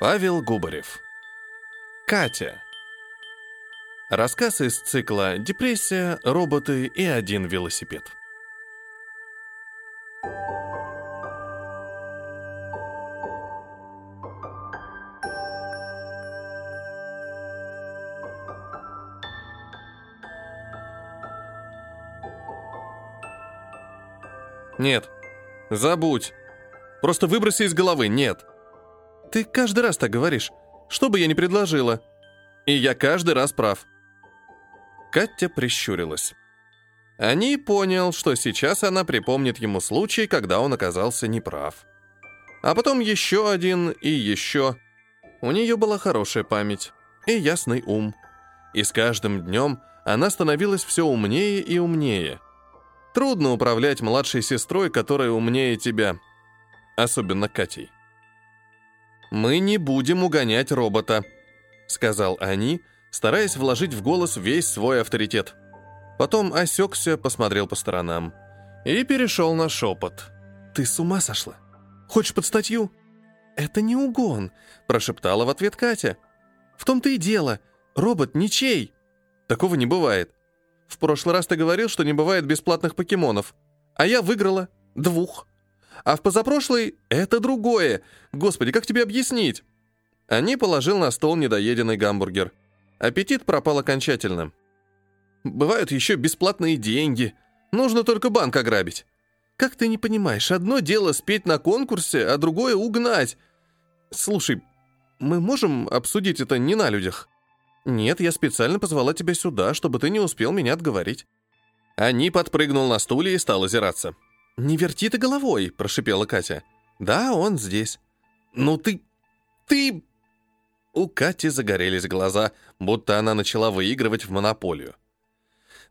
Павел Губарев. Катя. Рассказ из цикла «Депрессия, роботы и один велосипед». Нет. Забудь. Просто выброси из головы. Нет. Ты каждый раз так говоришь. Что бы я ни предложила. И я каждый раз прав. Катя прищурилась. Они понял, что сейчас она припомнит ему случай, когда он оказался неправ. А потом еще один и еще. У нее была хорошая память и ясный ум. И с каждым днем она становилась все умнее и умнее. Трудно управлять младшей сестрой, которая умнее тебя. Особенно Катей. «Мы не будем угонять робота», — сказал они, стараясь вложить в голос весь свой авторитет. Потом осекся, посмотрел по сторонам и перешел на шепот. «Ты с ума сошла? Хочешь под статью?» «Это не угон», — прошептала в ответ Катя. «В том-то и дело. Робот ничей». «Такого не бывает. В прошлый раз ты говорил, что не бывает бесплатных покемонов. А я выиграла. Двух. А в позапрошлый — это другое. Господи, как тебе объяснить?» Они положил на стол недоеденный гамбургер. Аппетит пропал окончательно. «Бывают еще бесплатные деньги. Нужно только банк ограбить. Как ты не понимаешь, одно дело спеть на конкурсе, а другое — угнать. Слушай, мы можем обсудить это не на людях?» «Нет, я специально позвала тебя сюда, чтобы ты не успел меня отговорить». Они подпрыгнул на стуле и стал озираться. «Не верти ты головой», — прошипела Катя. «Да, он здесь». «Ну ты... ты...» У Кати загорелись глаза, будто она начала выигрывать в монополию.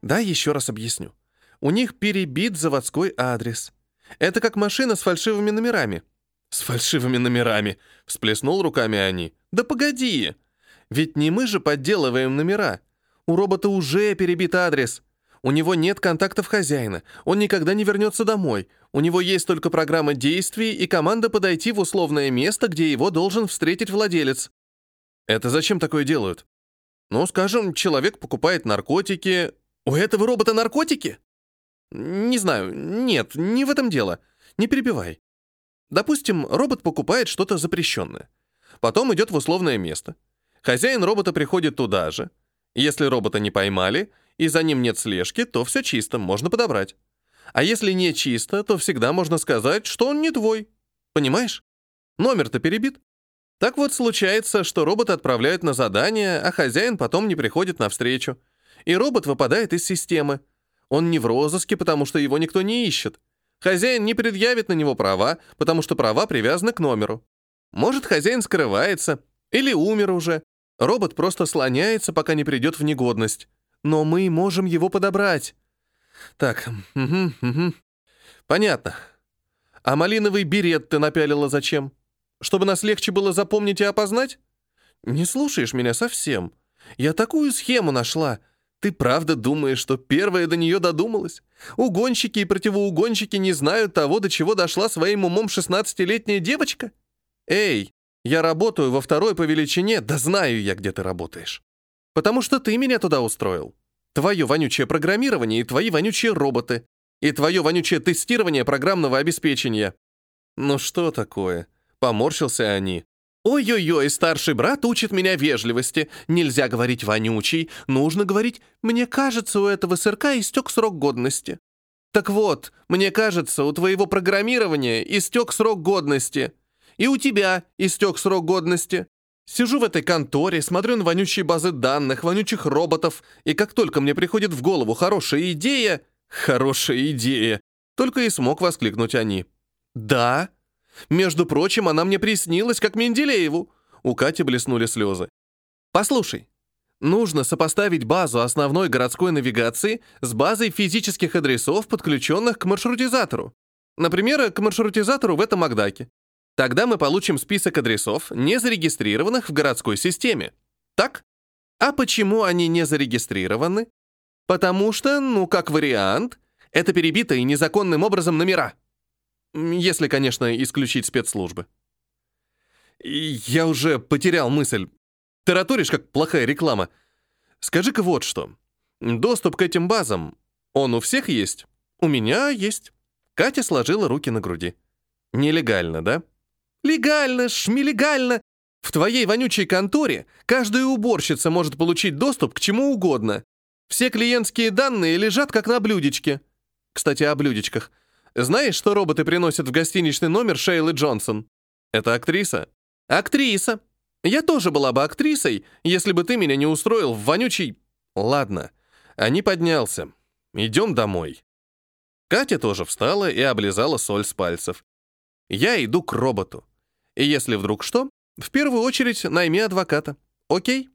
«Да, еще раз объясню. У них перебит заводской адрес. Это как машина с фальшивыми номерами». «С фальшивыми номерами», — всплеснул руками они. «Да погоди!» Ведь не мы же подделываем номера. У робота уже перебит адрес. У него нет контактов хозяина. Он никогда не вернется домой. У него есть только программа действий и команда подойти в условное место, где его должен встретить владелец. Это зачем такое делают? Ну, скажем, человек покупает наркотики. У этого робота наркотики? Не знаю. Нет, не в этом дело. Не перебивай. Допустим, робот покупает что-то запрещенное. Потом идет в условное место. Хозяин робота приходит туда же. Если робота не поймали, и за ним нет слежки, то все чисто, можно подобрать. А если не чисто, то всегда можно сказать, что он не твой. Понимаешь? Номер-то перебит. Так вот случается, что робот отправляют на задание, а хозяин потом не приходит навстречу. И робот выпадает из системы. Он не в розыске, потому что его никто не ищет. Хозяин не предъявит на него права, потому что права привязаны к номеру. Может, хозяин скрывается или умер уже, Робот просто слоняется, пока не придет в негодность. Но мы можем его подобрать. Так, угу, угу. Понятно. А малиновый берет ты напялила зачем? Чтобы нас легче было запомнить и опознать? Не слушаешь меня совсем. Я такую схему нашла. Ты правда думаешь, что первая до нее додумалась? Угонщики и противоугонщики не знают того, до чего дошла своим умом 16-летняя девочка? Эй, я работаю во второй по величине, да знаю я, где ты работаешь. Потому что ты меня туда устроил. Твое вонючее программирование и твои вонючие роботы. И твое вонючее тестирование программного обеспечения. Ну что такое? Поморщился они. Ой-ой-ой, старший брат учит меня вежливости. Нельзя говорить вонючий, нужно говорить «мне кажется, у этого сырка истек срок годности». Так вот, мне кажется, у твоего программирования истек срок годности. И у тебя истек срок годности. Сижу в этой конторе, смотрю на вонючие базы данных, вонючих роботов, и как только мне приходит в голову хорошая идея... Хорошая идея! Только и смог воскликнуть они. Да. Между прочим, она мне приснилась, как Менделееву. У Кати блеснули слезы. Послушай, нужно сопоставить базу основной городской навигации с базой физических адресов, подключенных к маршрутизатору. Например, к маршрутизатору в этом Макдаке. Тогда мы получим список адресов, не зарегистрированных в городской системе. Так? А почему они не зарегистрированы? Потому что, ну, как вариант, это перебитые незаконным образом номера. Если, конечно, исключить спецслужбы. Я уже потерял мысль. Тараторишь, как плохая реклама. Скажи-ка вот что. Доступ к этим базам, он у всех есть? У меня есть. Катя сложила руки на груди. Нелегально, да? Легально, шмелегально. В твоей вонючей конторе каждая уборщица может получить доступ к чему угодно. Все клиентские данные лежат как на блюдечке. Кстати, о блюдечках. Знаешь, что роботы приносят в гостиничный номер Шейлы Джонсон? Это актриса. Актриса. Я тоже была бы актрисой, если бы ты меня не устроил в вонючий... Ладно. Они поднялся. Идем домой. Катя тоже встала и облизала соль с пальцев. Я иду к роботу. И если вдруг что, в первую очередь найми адвоката. Окей?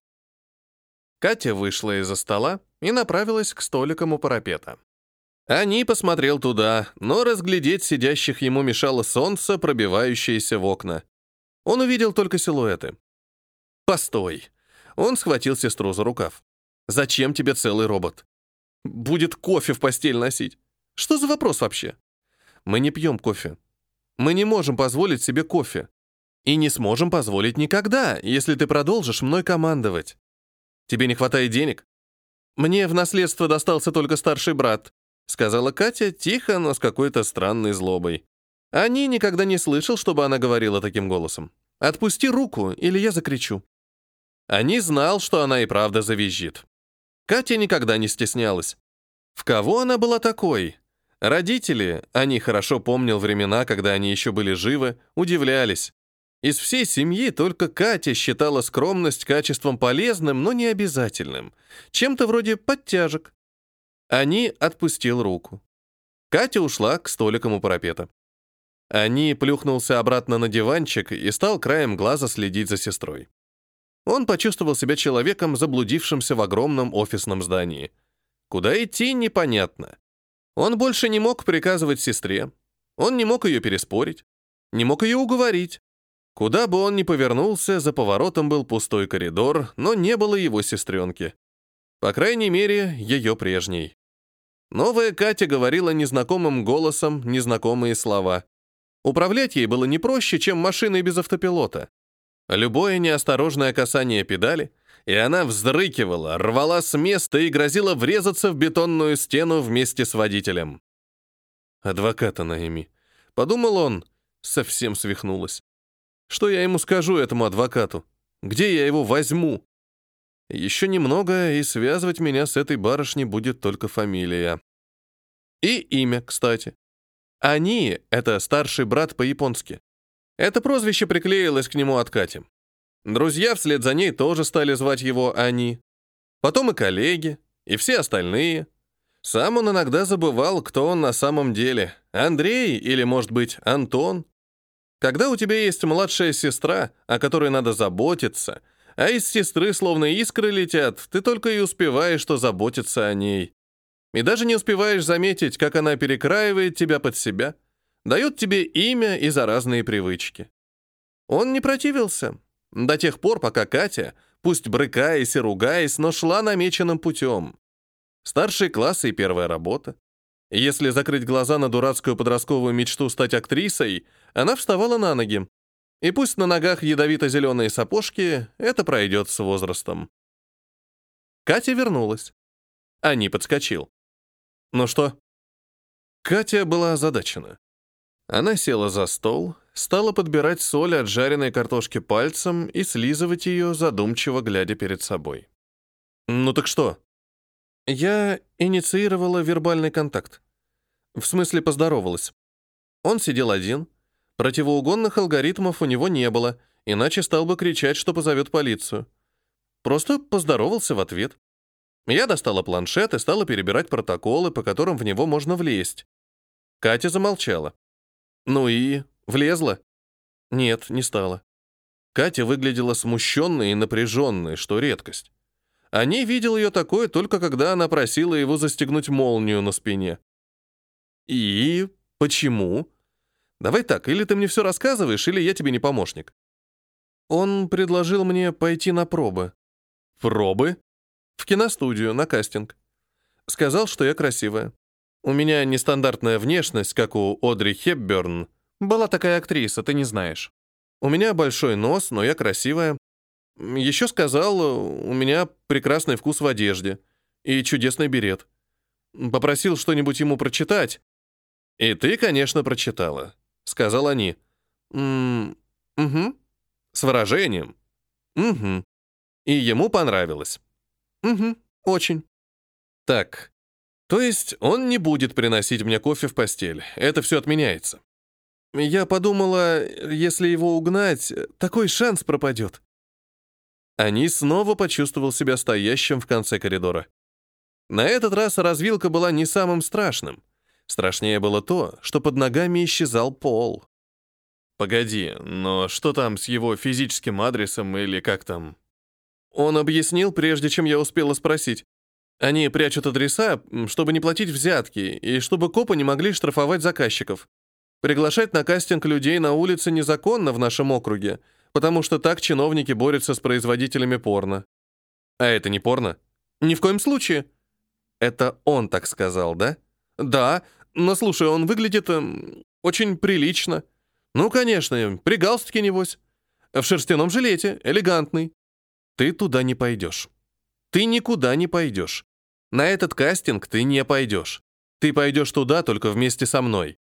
Катя вышла из-за стола и направилась к столикам у парапета. Они посмотрел туда, но разглядеть сидящих ему мешало солнце, пробивающееся в окна. Он увидел только силуэты. «Постой!» Он схватил сестру за рукав. «Зачем тебе целый робот? Будет кофе в постель носить. Что за вопрос вообще? Мы не пьем кофе. Мы не можем позволить себе кофе. И не сможем позволить никогда, если ты продолжишь мной командовать. Тебе не хватает денег? Мне в наследство достался только старший брат, сказала Катя тихо, но с какой-то странной злобой. Они никогда не слышал, чтобы она говорила таким голосом. Отпусти руку, или я закричу. Они знал, что она и правда завизжит. Катя никогда не стеснялась. В кого она была такой? Родители, они хорошо помнил времена, когда они еще были живы, удивлялись. Из всей семьи только Катя считала скромность качеством полезным, но не обязательным, чем-то вроде подтяжек. Они отпустил руку. Катя ушла к столикам у парапета. Они плюхнулся обратно на диванчик и стал краем глаза следить за сестрой. Он почувствовал себя человеком, заблудившимся в огромном офисном здании. Куда идти, непонятно. Он больше не мог приказывать сестре. Он не мог ее переспорить. Не мог ее уговорить. Куда бы он ни повернулся, за поворотом был пустой коридор, но не было его сестренки. По крайней мере, ее прежней. Новая Катя говорила незнакомым голосом незнакомые слова. Управлять ей было не проще, чем машиной без автопилота. Любое неосторожное касание педали, и она вздрыкивала, рвала с места и грозила врезаться в бетонную стену вместе с водителем. «Адвоката найми», — подумал он, совсем свихнулась. «Что я ему скажу, этому адвокату? Где я его возьму?» Еще немного, и связывать меня с этой барышней будет только фамилия. И имя, кстати. Они — это старший брат по-японски. Это прозвище приклеилось к нему от Кати. Друзья вслед за ней тоже стали звать его «они». Потом и коллеги, и все остальные. Сам он иногда забывал, кто он на самом деле. Андрей или, может быть, Антон. Когда у тебя есть младшая сестра, о которой надо заботиться, а из сестры словно искры летят, ты только и успеваешь, что заботиться о ней. И даже не успеваешь заметить, как она перекраивает тебя под себя — дает тебе имя и заразные привычки. Он не противился до тех пор, пока Катя, пусть брыкаясь и ругаясь, но шла намеченным путем. Старшие классы и первая работа. Если закрыть глаза на дурацкую подростковую мечту стать актрисой, она вставала на ноги. И пусть на ногах ядовито-зеленые сапожки, это пройдет с возрастом. Катя вернулась. Ани подскочил. «Ну что?» Катя была озадачена. Она села за стол, стала подбирать соль от жареной картошки пальцем и слизывать ее, задумчиво глядя перед собой. «Ну так что?» Я инициировала вербальный контакт. В смысле, поздоровалась. Он сидел один. Противоугонных алгоритмов у него не было, иначе стал бы кричать, что позовет полицию. Просто поздоровался в ответ. Я достала планшет и стала перебирать протоколы, по которым в него можно влезть. Катя замолчала. Ну и влезла? Нет, не стала. Катя выглядела смущенной и напряженной, что редкость. Они видел ее такое только когда она просила его застегнуть молнию на спине. И почему? Давай так, или ты мне все рассказываешь, или я тебе не помощник. Он предложил мне пойти на пробы. Пробы? В киностудию, на кастинг. Сказал, что я красивая. У меня нестандартная внешность, как у Одри Хепберн. Была такая актриса, ты не знаешь. У меня большой нос, но я красивая. Еще сказал, у меня прекрасный вкус в одежде и чудесный берет. Попросил что-нибудь ему прочитать. И ты, конечно, прочитала, сказал они. «М угу. С выражением. Угу. И ему понравилось. Угу. Очень. Так. То есть он не будет приносить мне кофе в постель. Это все отменяется. Я подумала, если его угнать, такой шанс пропадет. Они снова почувствовал себя стоящим в конце коридора. На этот раз развилка была не самым страшным. Страшнее было то, что под ногами исчезал пол. Погоди, но что там с его физическим адресом или как там? Он объяснил, прежде чем я успела спросить. Они прячут адреса, чтобы не платить взятки, и чтобы копы не могли штрафовать заказчиков. Приглашать на кастинг людей на улице незаконно в нашем округе, потому что так чиновники борются с производителями порно. А это не порно? Ни в коем случае. Это он так сказал, да? Да, но слушай, он выглядит эм, очень прилично. Ну, конечно, при галстуке, небось. В шерстяном жилете, элегантный. Ты туда не пойдешь. Ты никуда не пойдешь. На этот кастинг ты не пойдешь. Ты пойдешь туда только вместе со мной.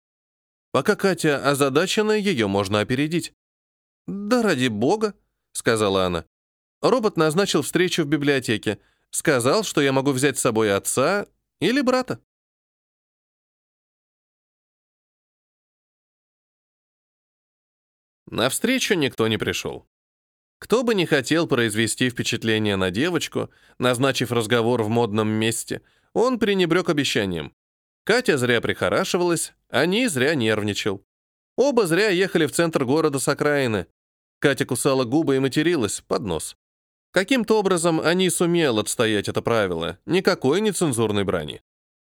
Пока Катя озадачена, ее можно опередить. «Да ради бога», — сказала она. Робот назначил встречу в библиотеке. Сказал, что я могу взять с собой отца или брата. На встречу никто не пришел. Кто бы не хотел произвести впечатление на девочку, назначив разговор в модном месте, он пренебрег обещанием. Катя зря прихорашивалась, они зря нервничал. Оба зря ехали в центр города с окраины. Катя кусала губы и материлась под нос. Каким-то образом они сумел отстоять это правило, никакой нецензурной брани.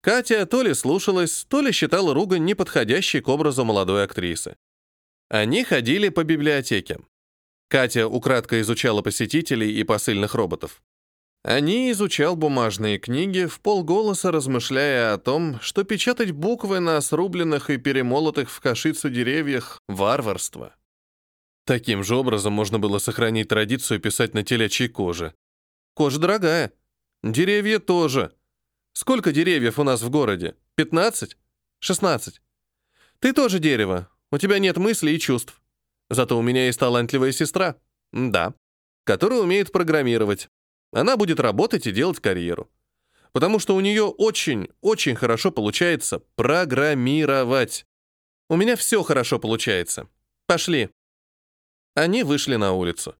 Катя то ли слушалась, то ли считала ругань неподходящей к образу молодой актрисы. Они ходили по библиотеке. Катя украдко изучала посетителей и посыльных роботов. Они изучал бумажные книги, в полголоса размышляя о том, что печатать буквы на срубленных и перемолотых в кашицу деревьях — варварство. Таким же образом можно было сохранить традицию писать на телячьей коже. Кожа дорогая. Деревья тоже. Сколько деревьев у нас в городе? 15? 16. Ты тоже дерево, у тебя нет мыслей и чувств. Зато у меня есть талантливая сестра. Да. Которая умеет программировать. Она будет работать и делать карьеру. Потому что у нее очень, очень хорошо получается программировать. У меня все хорошо получается. Пошли. Они вышли на улицу.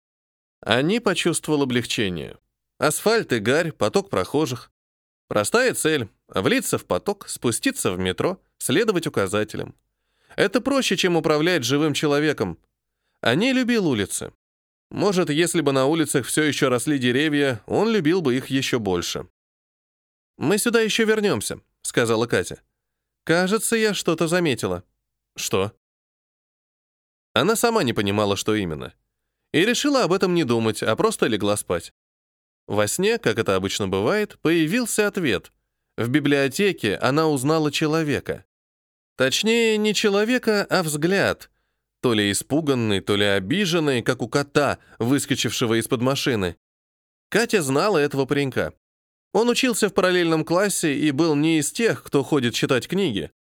Они почувствовал облегчение. Асфальт и гарь, поток прохожих. Простая цель — влиться в поток, спуститься в метро, следовать указателям. Это проще, чем управлять живым человеком. Они любил улицы. Может, если бы на улицах все еще росли деревья, он любил бы их еще больше. «Мы сюда еще вернемся», — сказала Катя. «Кажется, я что-то заметила». «Что?» Она сама не понимала, что именно. И решила об этом не думать, а просто легла спать. Во сне, как это обычно бывает, появился ответ. В библиотеке она узнала человека. Точнее, не человека, а взгляд. То ли испуганный, то ли обиженный, как у кота, выскочившего из-под машины. Катя знала этого паренька. Он учился в параллельном классе и был не из тех, кто ходит читать книги.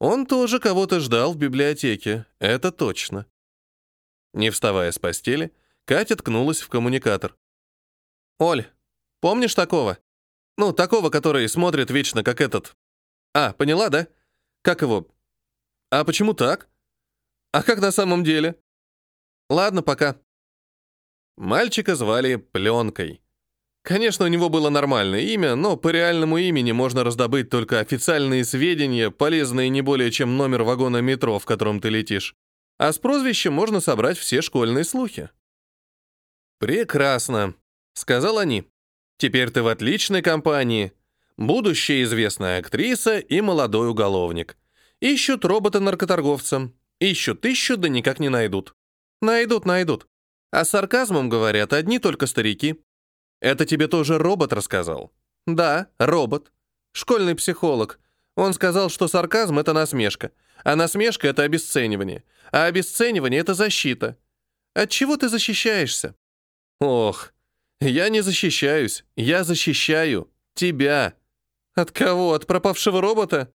Он тоже кого-то ждал в библиотеке, это точно. Не вставая с постели, Катя ткнулась в коммуникатор. «Оль, помнишь такого? Ну, такого, который смотрит вечно, как этот. А, поняла, да? Как его? А почему так? А как на самом деле? Ладно, пока». Мальчика звали Пленкой. Конечно, у него было нормальное имя, но по реальному имени можно раздобыть только официальные сведения, полезные не более чем номер вагона метро, в котором ты летишь. А с прозвищем можно собрать все школьные слухи. «Прекрасно», — сказал они. «Теперь ты в отличной компании. Будущая известная актриса и молодой уголовник. Ищут робота-наркоторговца. Ищут, ищут, да никак не найдут. Найдут, найдут. А с сарказмом говорят одни только старики. Это тебе тоже робот рассказал? Да, робот. Школьный психолог. Он сказал, что сарказм — это насмешка, а насмешка — это обесценивание, а обесценивание — это защита. От чего ты защищаешься? Ох, я не защищаюсь, я защищаю тебя. От кого? От пропавшего робота?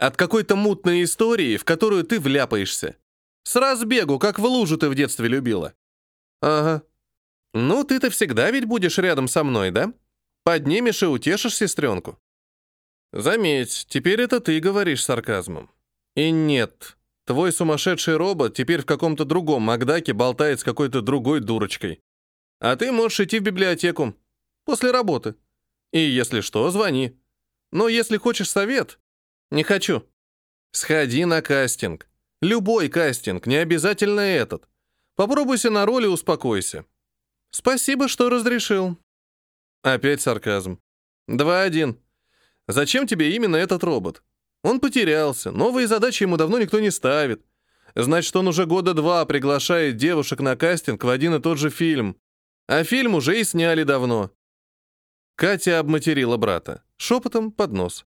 От какой-то мутной истории, в которую ты вляпаешься. С разбегу, как в лужу ты в детстве любила. Ага. Ну, ты-то всегда ведь будешь рядом со мной, да? Поднимешь и утешишь сестренку. Заметь, теперь это ты говоришь сарказмом. И нет, твой сумасшедший робот теперь в каком-то другом Макдаке болтает с какой-то другой дурочкой. А ты можешь идти в библиотеку. После работы. И если что, звони. Но если хочешь совет... Не хочу. Сходи на кастинг. Любой кастинг, не обязательно этот. Попробуйся на роли, успокойся. Спасибо, что разрешил. Опять сарказм. Два-один. Зачем тебе именно этот робот? Он потерялся, новые задачи ему давно никто не ставит. Значит, он уже года два приглашает девушек на кастинг в один и тот же фильм. А фильм уже и сняли давно. Катя обматерила брата, шепотом под нос.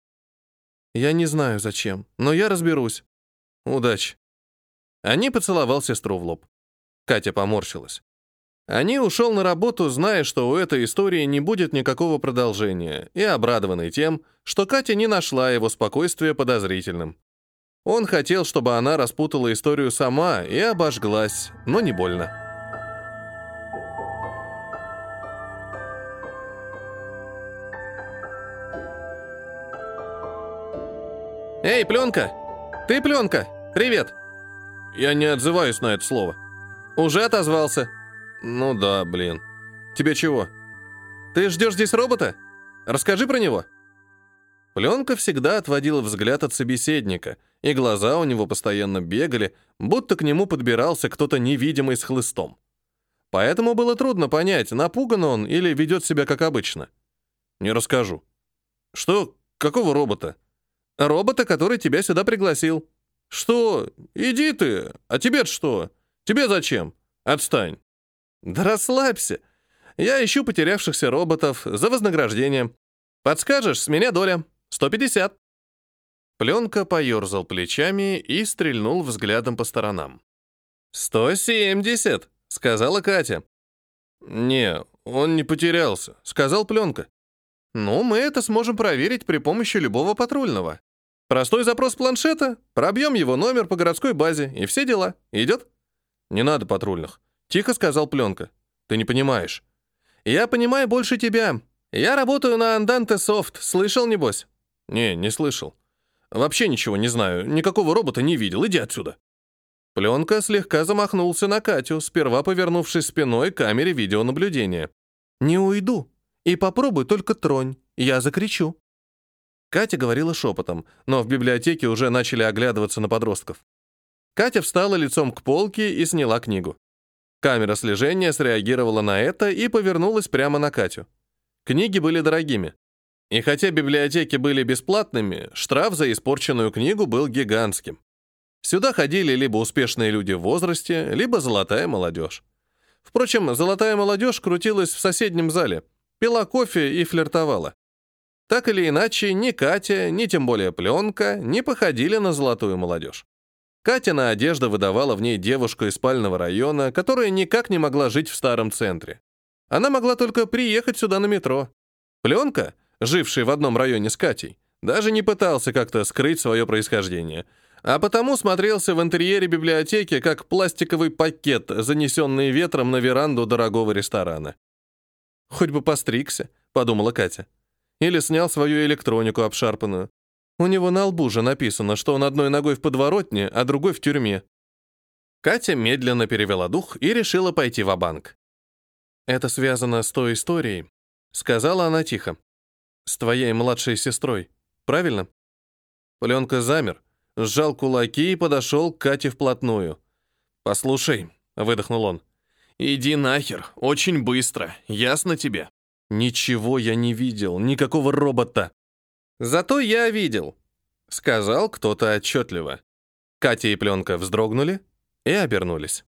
«Я не знаю, зачем, но я разберусь. Удачи». Они поцеловал сестру в лоб. Катя поморщилась. Они ушел на работу, зная, что у этой истории не будет никакого продолжения, и обрадованный тем, что Катя не нашла его спокойствия подозрительным. Он хотел, чтобы она распутала историю сама и обожглась, но не больно. «Эй, пленка! Ты пленка! Привет!» Я не отзываюсь на это слово. «Уже отозвался?» «Ну да, блин. Тебе чего?» «Ты ждешь здесь робота? Расскажи про него». Пленка всегда отводила взгляд от собеседника, и глаза у него постоянно бегали, будто к нему подбирался кто-то невидимый с хлыстом. Поэтому было трудно понять, напуган он или ведет себя как обычно. «Не расскажу». «Что? Какого робота?» Робота, который тебя сюда пригласил. Что? Иди ты. А тебе что? Тебе зачем? Отстань. Да расслабься. Я ищу потерявшихся роботов за вознаграждение. Подскажешь, с меня доля. 150. Пленка поерзал плечами и стрельнул взглядом по сторонам. «170», — сказала Катя. «Не, он не потерялся», — сказал Пленка. «Ну, мы это сможем проверить при помощи любого патрульного. Простой запрос планшета, пробьем его номер по городской базе, и все дела. Идет? Не надо патрульных. Тихо сказал Пленка. Ты не понимаешь. Я понимаю больше тебя. Я работаю на Andante Soft. Слышал, небось? Не, не слышал. Вообще ничего не знаю. Никакого робота не видел. Иди отсюда. Пленка слегка замахнулся на Катю, сперва повернувшись спиной к камере видеонаблюдения. «Не уйду. И попробуй только тронь. Я закричу». Катя говорила шепотом, но в библиотеке уже начали оглядываться на подростков. Катя встала лицом к полке и сняла книгу. Камера слежения среагировала на это и повернулась прямо на Катю. Книги были дорогими. И хотя библиотеки были бесплатными, штраф за испорченную книгу был гигантским. Сюда ходили либо успешные люди в возрасте, либо золотая молодежь. Впрочем, золотая молодежь крутилась в соседнем зале, пила кофе и флиртовала. Так или иначе, ни Катя, ни тем более пленка не походили на золотую молодежь. Катина одежда выдавала в ней девушку из спального района, которая никак не могла жить в старом центре. Она могла только приехать сюда на метро. Пленка, живший в одном районе с Катей, даже не пытался как-то скрыть свое происхождение, а потому смотрелся в интерьере библиотеки как пластиковый пакет, занесенный ветром на веранду дорогого ресторана. «Хоть бы постригся», — подумала Катя. Или снял свою электронику обшарпанную. У него на лбу же написано, что он одной ногой в подворотне, а другой в тюрьме. Катя медленно перевела дух и решила пойти в банк «Это связано с той историей», — сказала она тихо. «С твоей младшей сестрой, правильно?» Пленка замер, сжал кулаки и подошел к Кате вплотную. «Послушай», — выдохнул он, — «иди нахер, очень быстро, ясно тебе?» «Ничего я не видел, никакого робота». «Зато я видел», — сказал кто-то отчетливо. Катя и Пленка вздрогнули и обернулись.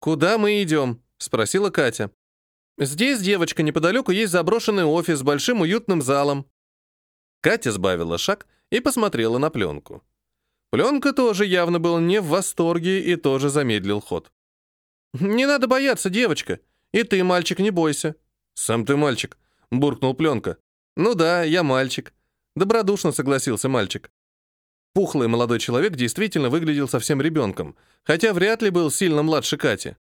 «Куда мы идем?» — спросила Катя. «Здесь, девочка, неподалеку есть заброшенный офис с большим уютным залом». Катя сбавила шаг и посмотрела на пленку. Пленка тоже явно был не в восторге и тоже замедлил ход. «Не надо бояться, девочка. И ты, мальчик, не бойся». «Сам ты мальчик», — буркнул Пленка. «Ну да, я мальчик». Добродушно согласился мальчик. Пухлый молодой человек действительно выглядел совсем ребенком, хотя вряд ли был сильно младше Кати.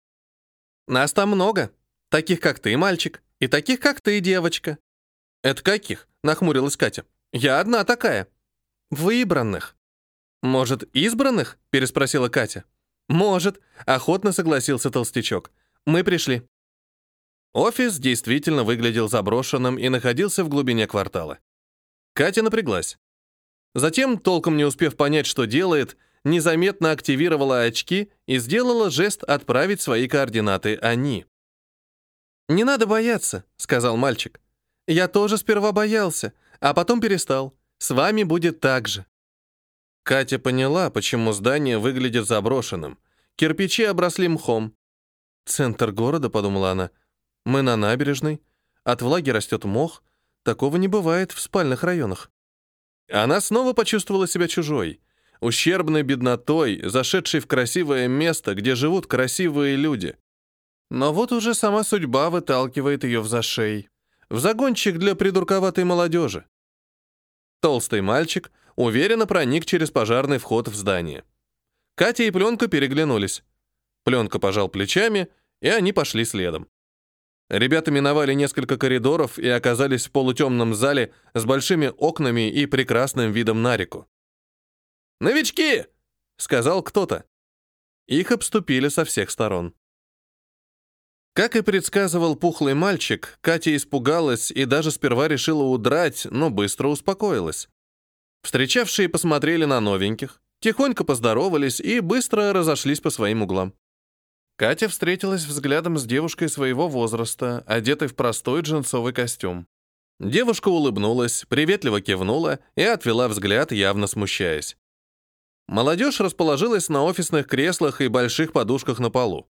«Нас там много. Таких, как ты, мальчик, и таких, как ты, девочка». «Это каких?» — нахмурилась Катя. «Я одна такая». «Выбранных». «Может, избранных?» — переспросила Катя. «Может», — охотно согласился толстячок. «Мы пришли». Офис действительно выглядел заброшенным и находился в глубине квартала. Катя напряглась. Затем, толком не успев понять, что делает, незаметно активировала очки и сделала жест отправить свои координаты они. «Не надо бояться», — сказал мальчик. «Я тоже сперва боялся, а потом перестал. С вами будет так же». Катя поняла, почему здание выглядит заброшенным. Кирпичи обросли мхом. «Центр города», — подумала она. «Мы на набережной. От влаги растет мох. Такого не бывает в спальных районах». Она снова почувствовала себя чужой, ущербной беднотой, зашедшей в красивое место, где живут красивые люди. Но вот уже сама судьба выталкивает ее в зашей, в загончик для придурковатой молодежи. Толстый мальчик уверенно проник через пожарный вход в здание. Катя и Пленка переглянулись. Пленка пожал плечами, и они пошли следом. Ребята миновали несколько коридоров и оказались в полутемном зале с большими окнами и прекрасным видом на реку. «Новички!» — сказал кто-то. Их обступили со всех сторон. Как и предсказывал пухлый мальчик, Катя испугалась и даже сперва решила удрать, но быстро успокоилась. Встречавшие посмотрели на новеньких, тихонько поздоровались и быстро разошлись по своим углам. Катя встретилась взглядом с девушкой своего возраста, одетой в простой джинсовый костюм. Девушка улыбнулась, приветливо кивнула и отвела взгляд, явно смущаясь. Молодежь расположилась на офисных креслах и больших подушках на полу.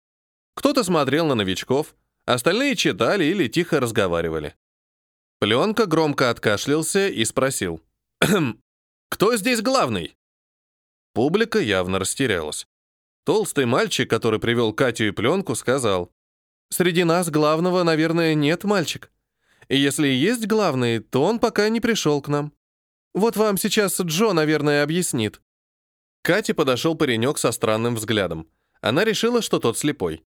Кто-то смотрел на новичков, остальные читали или тихо разговаривали. Пленка громко откашлялся и спросил. «Кто здесь главный?» Публика явно растерялась. Толстый мальчик, который привел Катю и пленку, сказал, «Среди нас главного, наверное, нет, мальчик. И если и есть главный, то он пока не пришел к нам. Вот вам сейчас Джо, наверное, объяснит». Кате подошел паренек со странным взглядом. Она решила, что тот слепой.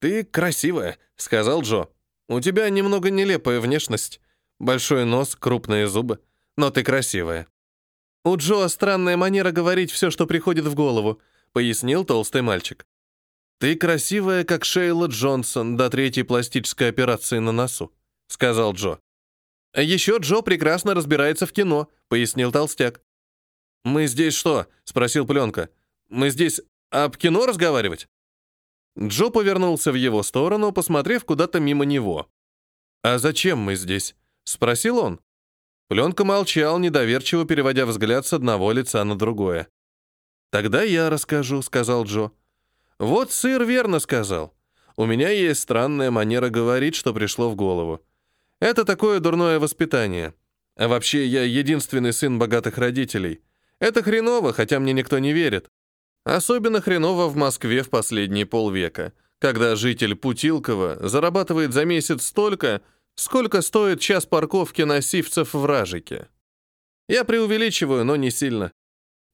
«Ты красивая», — сказал Джо. «У тебя немного нелепая внешность. Большой нос, крупные зубы. Но ты красивая». У Джо странная манера говорить все, что приходит в голову пояснил толстый мальчик. «Ты красивая, как Шейла Джонсон до третьей пластической операции на носу», — сказал Джо. «А «Еще Джо прекрасно разбирается в кино», — пояснил толстяк. «Мы здесь что?» — спросил Пленка. «Мы здесь об кино разговаривать?» Джо повернулся в его сторону, посмотрев куда-то мимо него. «А зачем мы здесь?» — спросил он. Пленка молчал, недоверчиво переводя взгляд с одного лица на другое. «Тогда я расскажу», — сказал Джо. «Вот сыр верно сказал. У меня есть странная манера говорить, что пришло в голову. Это такое дурное воспитание. А вообще, я единственный сын богатых родителей. Это хреново, хотя мне никто не верит. Особенно хреново в Москве в последние полвека, когда житель Путилкова зарабатывает за месяц столько, сколько стоит час парковки на Сивцев в Ражике. Я преувеличиваю, но не сильно.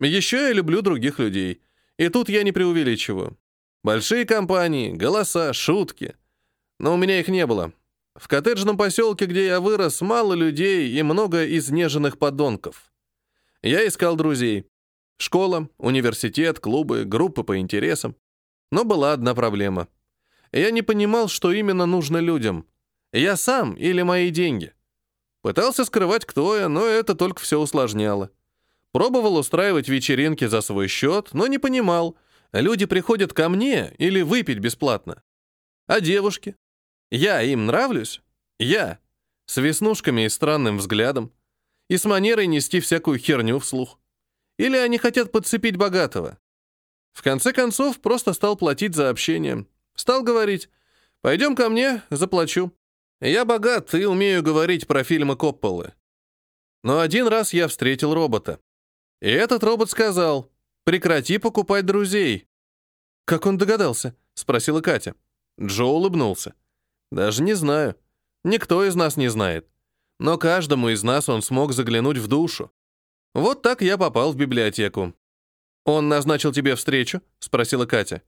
Еще я люблю других людей. И тут я не преувеличиваю. Большие компании, голоса, шутки. Но у меня их не было. В коттеджном поселке, где я вырос, мало людей и много изнеженных подонков. Я искал друзей. Школа, университет, клубы, группы по интересам. Но была одна проблема. Я не понимал, что именно нужно людям. Я сам или мои деньги. Пытался скрывать, кто я, но это только все усложняло. Пробовал устраивать вечеринки за свой счет, но не понимал, люди приходят ко мне или выпить бесплатно. А девушки? Я им нравлюсь? Я. С веснушками и странным взглядом. И с манерой нести всякую херню вслух. Или они хотят подцепить богатого? В конце концов, просто стал платить за общение. Стал говорить, пойдем ко мне, заплачу. Я богат и умею говорить про фильмы Копполы. Но один раз я встретил робота. И этот робот сказал, Прекрати покупать друзей». «Как он догадался?» — спросила Катя. Джо улыбнулся. «Даже не знаю. Никто из нас не знает. Но каждому из нас он смог заглянуть в душу. Вот так я попал в библиотеку. «Он назначил тебе встречу?» — спросила Катя.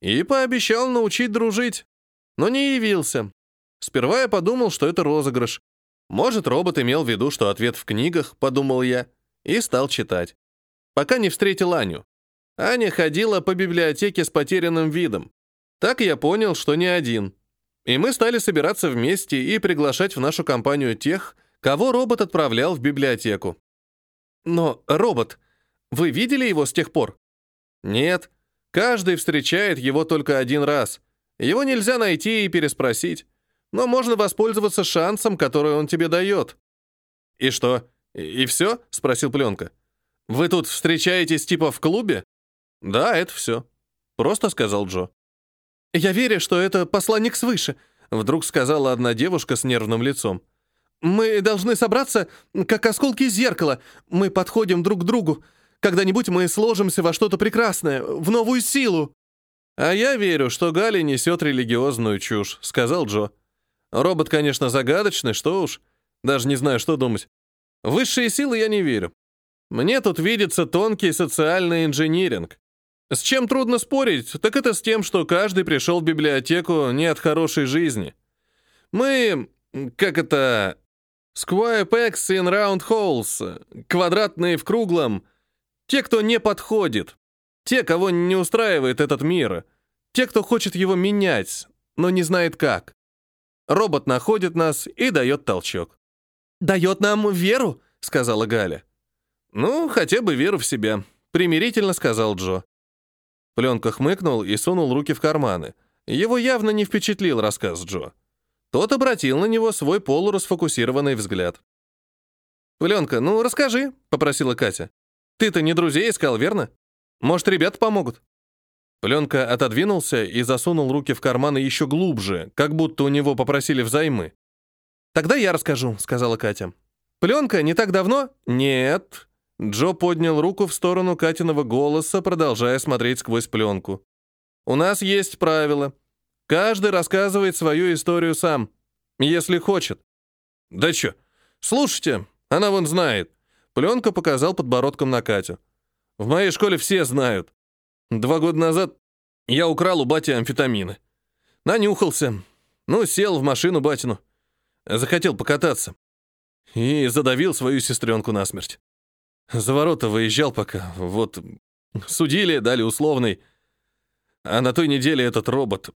«И пообещал научить дружить. Но не явился. Сперва я подумал, что это розыгрыш. Может, робот имел в виду, что ответ в книгах, подумал я, и стал читать. Пока не встретил Аню. Аня ходила по библиотеке с потерянным видом. Так я понял, что не один. И мы стали собираться вместе и приглашать в нашу компанию тех, кого робот отправлял в библиотеку. Но робот, вы видели его с тех пор? Нет. Каждый встречает его только один раз. Его нельзя найти и переспросить. Но можно воспользоваться шансом, который он тебе дает. И что? И все? Спросил Пленка. Вы тут встречаетесь типа в клубе? Да, это все. Просто сказал Джо. Я верю, что это посланник свыше, вдруг сказала одна девушка с нервным лицом. Мы должны собраться, как осколки зеркала. Мы подходим друг к другу. Когда-нибудь мы сложимся во что-то прекрасное, в новую силу». «А я верю, что Галя несет религиозную чушь», — сказал Джо. «Робот, конечно, загадочный, что уж. Даже не знаю, что думать. Высшие силы я не верю. Мне тут видится тонкий социальный инжиниринг. С чем трудно спорить, так это с тем, что каждый пришел в библиотеку не от хорошей жизни. Мы, как это, Square pegs in round holes. Квадратные в круглом. Те, кто не подходит. Те, кого не устраивает этот мир. Те, кто хочет его менять, но не знает как. Робот находит нас и дает толчок. «Дает нам веру?» — сказала Галя. «Ну, хотя бы веру в себя», — примирительно сказал Джо. Пленка хмыкнул и сунул руки в карманы. Его явно не впечатлил рассказ Джо. Тот обратил на него свой полурасфокусированный взгляд. «Пленка, ну расскажи», — попросила Катя. «Ты-то не друзей искал, верно? Может, ребята помогут?» Пленка отодвинулся и засунул руки в карманы еще глубже, как будто у него попросили взаймы. «Тогда я расскажу», — сказала Катя. «Пленка не так давно?» «Нет». Джо поднял руку в сторону Катиного голоса, продолжая смотреть сквозь пленку. «У нас есть правило. Каждый рассказывает свою историю сам, если хочет. Да чё? Слушайте, она вон знает. Пленка показал подбородком на Катю. В моей школе все знают. Два года назад я украл у бати амфетамины. Нанюхался. Ну, сел в машину батину. Захотел покататься. И задавил свою сестренку насмерть. За ворота выезжал пока. Вот судили, дали условный. А на той неделе этот робот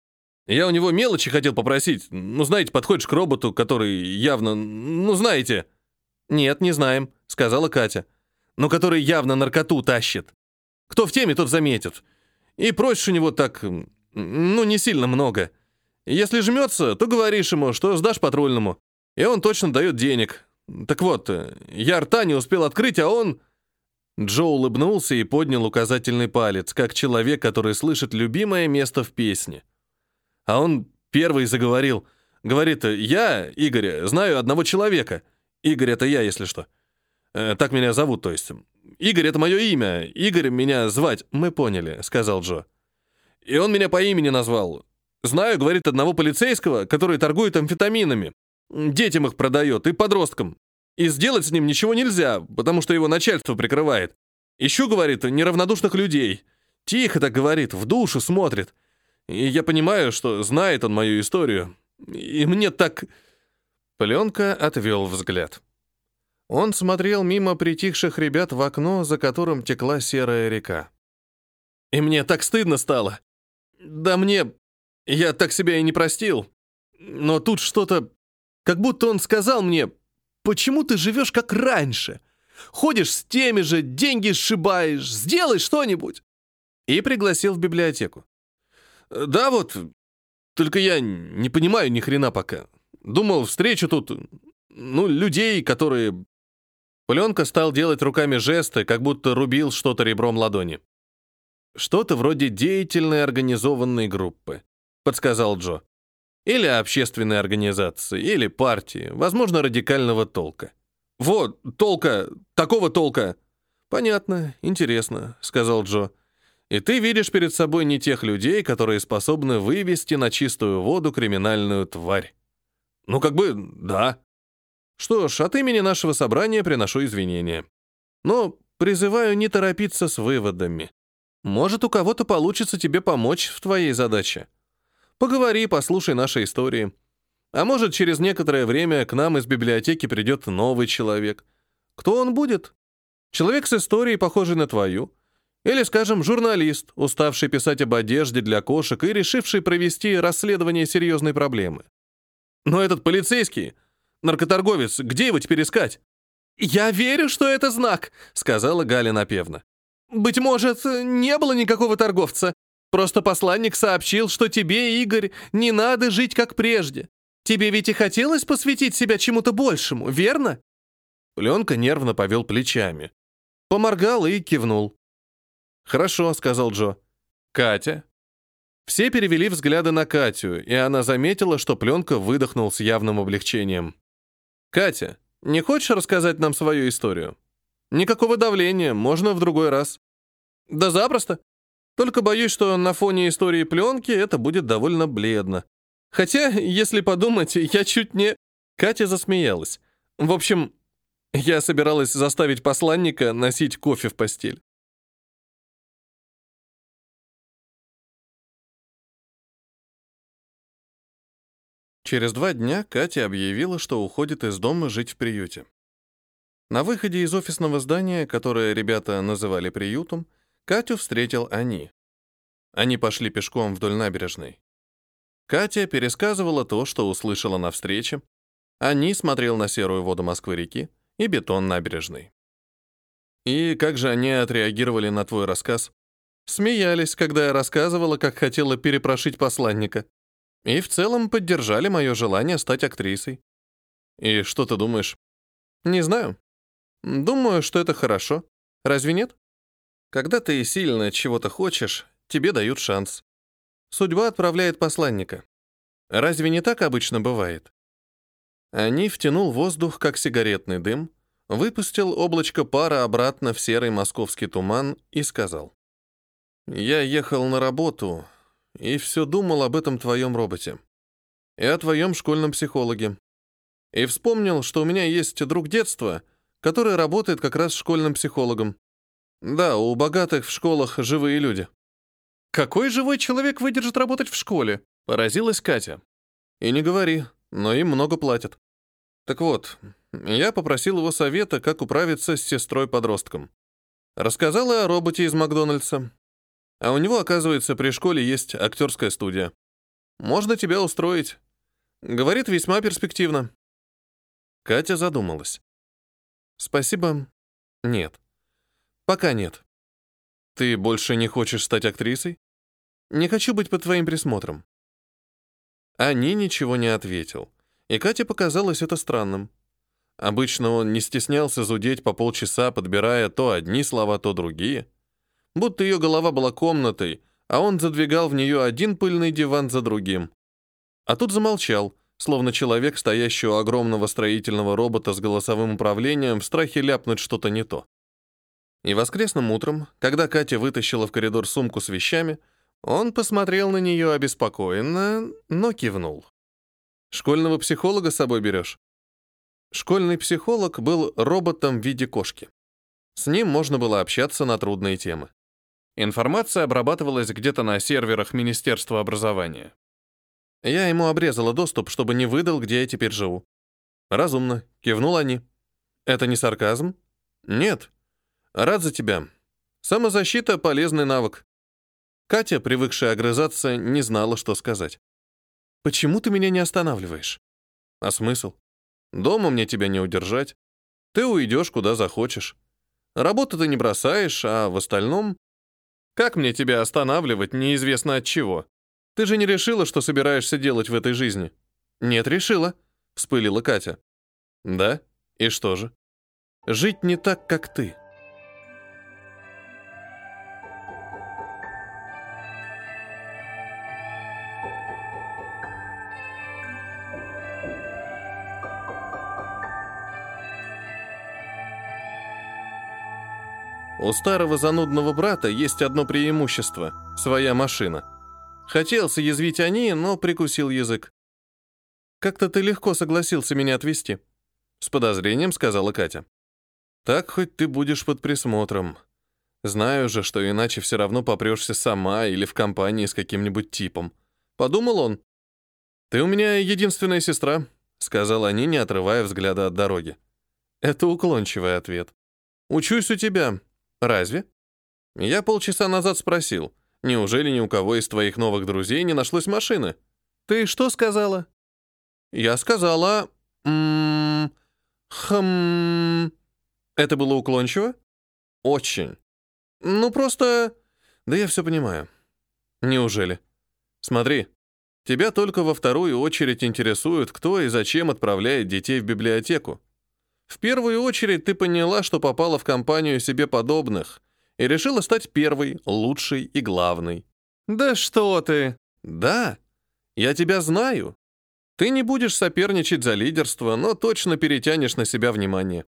я у него мелочи хотел попросить. Ну, знаете, подходишь к роботу, который явно... Ну, знаете...» «Нет, не знаем», — сказала Катя. «Но который явно наркоту тащит. Кто в теме, тот заметит. И просишь у него так... Ну, не сильно много. Если жмется, то говоришь ему, что сдашь патрульному. И он точно дает денег. Так вот, я рта не успел открыть, а он...» Джо улыбнулся и поднял указательный палец, как человек, который слышит любимое место в песне. А он первый заговорил. Говорит, я, Игорь, знаю одного человека. Игорь — это я, если что. Э, так меня зовут, то есть. Игорь — это мое имя. Игорь меня звать. Мы поняли, — сказал Джо. И он меня по имени назвал. Знаю, говорит, одного полицейского, который торгует амфетаминами. Детям их продает и подросткам. И сделать с ним ничего нельзя, потому что его начальство прикрывает. Ищу, говорит, неравнодушных людей. Тихо так говорит, в душу смотрит. И я понимаю, что знает он мою историю. И мне так...» Пленка отвел взгляд. Он смотрел мимо притихших ребят в окно, за которым текла серая река. «И мне так стыдно стало. Да мне... Я так себя и не простил. Но тут что-то... Как будто он сказал мне, почему ты живешь как раньше? Ходишь с теми же, деньги сшибаешь, сделай что-нибудь!» И пригласил в библиотеку. «Да вот, только я не понимаю ни хрена пока. Думал, встречу тут, ну, людей, которые...» Пленка стал делать руками жесты, как будто рубил что-то ребром ладони. «Что-то вроде деятельной организованной группы», — подсказал Джо. «Или общественной организации, или партии, возможно, радикального толка». «Вот, толка, такого толка. «Понятно, интересно», — сказал Джо. «И ты видишь перед собой не тех людей, которые способны вывести на чистую воду криминальную тварь». «Ну, как бы, да». «Что ж, от имени нашего собрания приношу извинения. Но призываю не торопиться с выводами. Может, у кого-то получится тебе помочь в твоей задаче. Поговори, послушай наши истории. А может, через некоторое время к нам из библиотеки придет новый человек. Кто он будет? Человек с историей, похожий на твою. Или, скажем, журналист, уставший писать об одежде для кошек и решивший провести расследование серьезной проблемы. Но этот полицейский, наркоторговец, где его теперь искать? «Я верю, что это знак», — сказала Галя напевно. «Быть может, не было никакого торговца. Просто посланник сообщил, что тебе, Игорь, не надо жить как прежде. Тебе ведь и хотелось посвятить себя чему-то большему, верно?» Пленка нервно повел плечами. Поморгал и кивнул. «Хорошо», — сказал Джо. «Катя?» Все перевели взгляды на Катю, и она заметила, что пленка выдохнул с явным облегчением. «Катя, не хочешь рассказать нам свою историю? Никакого давления, можно в другой раз». «Да запросто. Только боюсь, что на фоне истории пленки это будет довольно бледно. Хотя, если подумать, я чуть не...» Катя засмеялась. «В общем, я собиралась заставить посланника носить кофе в постель. Через два дня Катя объявила, что уходит из дома жить в приюте. На выходе из офисного здания, которое ребята называли приютом, Катю встретил они. Они пошли пешком вдоль набережной. Катя пересказывала то, что услышала на встрече. Они смотрел на серую воду Москвы-реки и бетон набережной. И как же они отреагировали на твой рассказ? Смеялись, когда я рассказывала, как хотела перепрошить посланника. И в целом поддержали мое желание стать актрисой. И что ты думаешь? Не знаю. Думаю, что это хорошо. Разве нет? Когда ты сильно чего-то хочешь, тебе дают шанс. Судьба отправляет посланника. Разве не так обычно бывает? Они втянул воздух, как сигаретный дым, выпустил облачко пара обратно в серый московский туман и сказал. «Я ехал на работу, и все думал об этом твоем роботе. И о твоем школьном психологе. И вспомнил, что у меня есть друг детства, который работает как раз школьным психологом. Да, у богатых в школах живые люди. «Какой живой человек выдержит работать в школе?» — поразилась Катя. «И не говори, но им много платят». Так вот, я попросил его совета, как управиться с сестрой-подростком. Рассказал и о роботе из Макдональдса. А у него, оказывается, при школе есть актерская студия. Можно тебя устроить. Говорит, весьма перспективно. Катя задумалась. Спасибо. Нет. Пока нет. Ты больше не хочешь стать актрисой? Не хочу быть под твоим присмотром. Ани ничего не ответил, и Кате показалось это странным. Обычно он не стеснялся зудеть по полчаса, подбирая то одни слова, то другие будто ее голова была комнатой, а он задвигал в нее один пыльный диван за другим. А тут замолчал, словно человек, стоящий у огромного строительного робота с голосовым управлением, в страхе ляпнуть что-то не то. И воскресным утром, когда Катя вытащила в коридор сумку с вещами, он посмотрел на нее обеспокоенно, но кивнул. «Школьного психолога с собой берешь?» Школьный психолог был роботом в виде кошки. С ним можно было общаться на трудные темы. Информация обрабатывалась где-то на серверах Министерства образования. Я ему обрезала доступ, чтобы не выдал, где я теперь живу. Разумно, кивнул они. Это не сарказм? Нет. Рад за тебя. Самозащита — полезный навык. Катя, привыкшая огрызаться, не знала, что сказать. «Почему ты меня не останавливаешь?» «А смысл? Дома мне тебя не удержать. Ты уйдешь, куда захочешь. Работу ты не бросаешь, а в остальном как мне тебя останавливать, неизвестно от чего? Ты же не решила, что собираешься делать в этой жизни? Нет, решила, вспылила Катя. Да? И что же? Жить не так, как ты. У старого занудного брата есть одно преимущество — своя машина. Хотел соязвить они, но прикусил язык. «Как-то ты легко согласился меня отвезти», — с подозрением сказала Катя. «Так хоть ты будешь под присмотром. Знаю же, что иначе все равно попрешься сама или в компании с каким-нибудь типом». Подумал он. «Ты у меня единственная сестра», — сказал они, не отрывая взгляда от дороги. Это уклончивый ответ. «Учусь у тебя. Разве?» Я полчаса назад спросил, неужели ни у кого из твоих новых друзей не нашлось машины? Ты что сказала? Я сказала... М -м хм... Это было уклончиво? Очень. Ну, просто... Да я все понимаю. Неужели? Смотри, тебя только во вторую очередь интересует, кто и зачем отправляет детей в библиотеку. В первую очередь ты поняла, что попала в компанию себе подобных и решила стать первой, лучшей и главной. Да что ты? Да, я тебя знаю. Ты не будешь соперничать за лидерство, но точно перетянешь на себя внимание.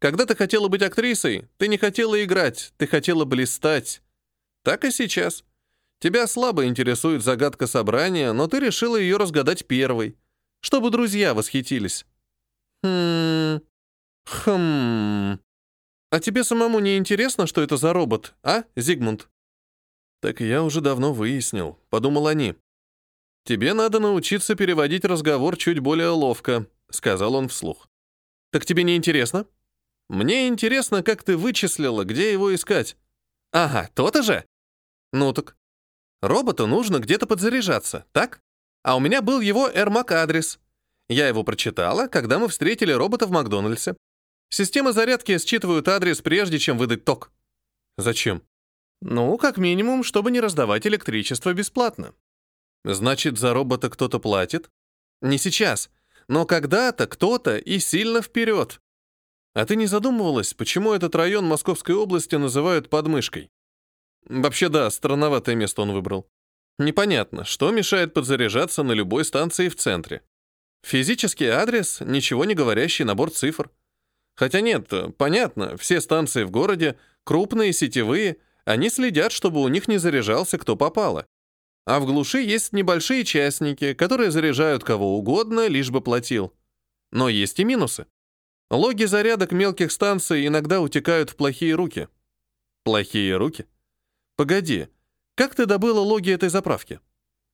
Когда ты хотела быть актрисой, ты не хотела играть, ты хотела блистать. Так и сейчас. Тебя слабо интересует загадка собрания, но ты решила ее разгадать первой, чтобы друзья восхитились. Хм... Хм... А тебе самому не интересно, что это за робот, а, Зигмунд? Так я уже давно выяснил, подумал они. Тебе надо научиться переводить разговор чуть более ловко, сказал он вслух. Так тебе не интересно? Мне интересно, как ты вычислила, где его искать. Ага, то-то же. Ну так. Роботу нужно где-то подзаряжаться, так? А у меня был его AirMac адрес. Я его прочитала, когда мы встретили робота в Макдональдсе. Системы зарядки считывают адрес, прежде чем выдать ток. Зачем? Ну, как минимум, чтобы не раздавать электричество бесплатно. Значит, за робота кто-то платит? Не сейчас, но когда-то кто-то и сильно вперед. А ты не задумывалась, почему этот район Московской области называют подмышкой? Вообще да, странноватое место он выбрал. Непонятно, что мешает подзаряжаться на любой станции в центре. Физический адрес, ничего не говорящий набор цифр. Хотя нет, понятно, все станции в городе, крупные, сетевые, они следят, чтобы у них не заряжался кто попало. А в глуши есть небольшие частники, которые заряжают кого угодно, лишь бы платил. Но есть и минусы. Логи зарядок мелких станций иногда утекают в плохие руки. Плохие руки? Погоди, как ты добыла логи этой заправки?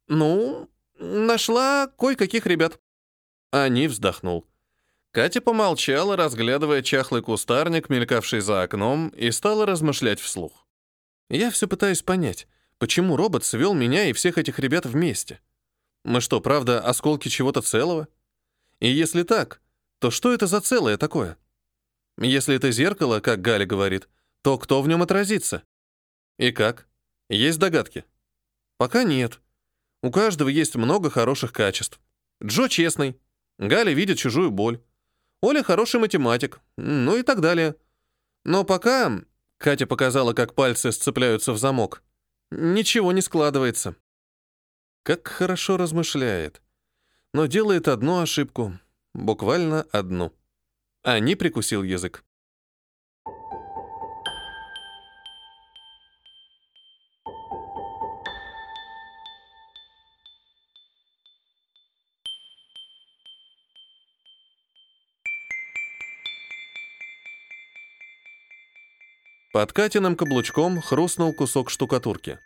Ну, нашла кое-каких ребят. Они вздохнул. Катя помолчала, разглядывая чахлый кустарник, мелькавший за окном, и стала размышлять вслух. «Я все пытаюсь понять, почему робот свел меня и всех этих ребят вместе? Мы что, правда, осколки чего-то целого? И если так, то что это за целое такое? Если это зеркало, как Галя говорит, то кто в нем отразится? И как? Есть догадки? Пока нет. У каждого есть много хороших качеств. Джо честный. Галя видит чужую боль. Оля хороший математик, ну и так далее. Но пока, Катя показала, как пальцы сцепляются в замок, ничего не складывается. Как хорошо размышляет. Но делает одну ошибку, буквально одну. А не прикусил язык. Под Катиным каблучком хрустнул кусок штукатурки.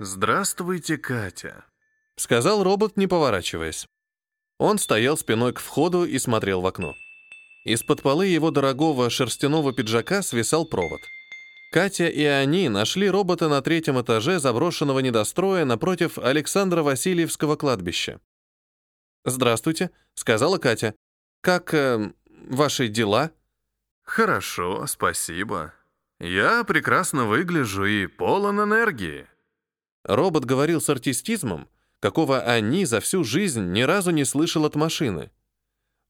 «Здравствуйте, Катя», — сказал робот, не поворачиваясь. Он стоял спиной к входу и смотрел в окно. Из-под полы его дорогого шерстяного пиджака свисал провод. Катя и они нашли робота на третьем этаже заброшенного недостроя напротив Александра Васильевского кладбища. «Здравствуйте», — сказала Катя. «Как э, ваши дела?» «Хорошо, спасибо», я прекрасно выгляжу и полон энергии. Робот говорил с артистизмом, какого они за всю жизнь ни разу не слышал от машины.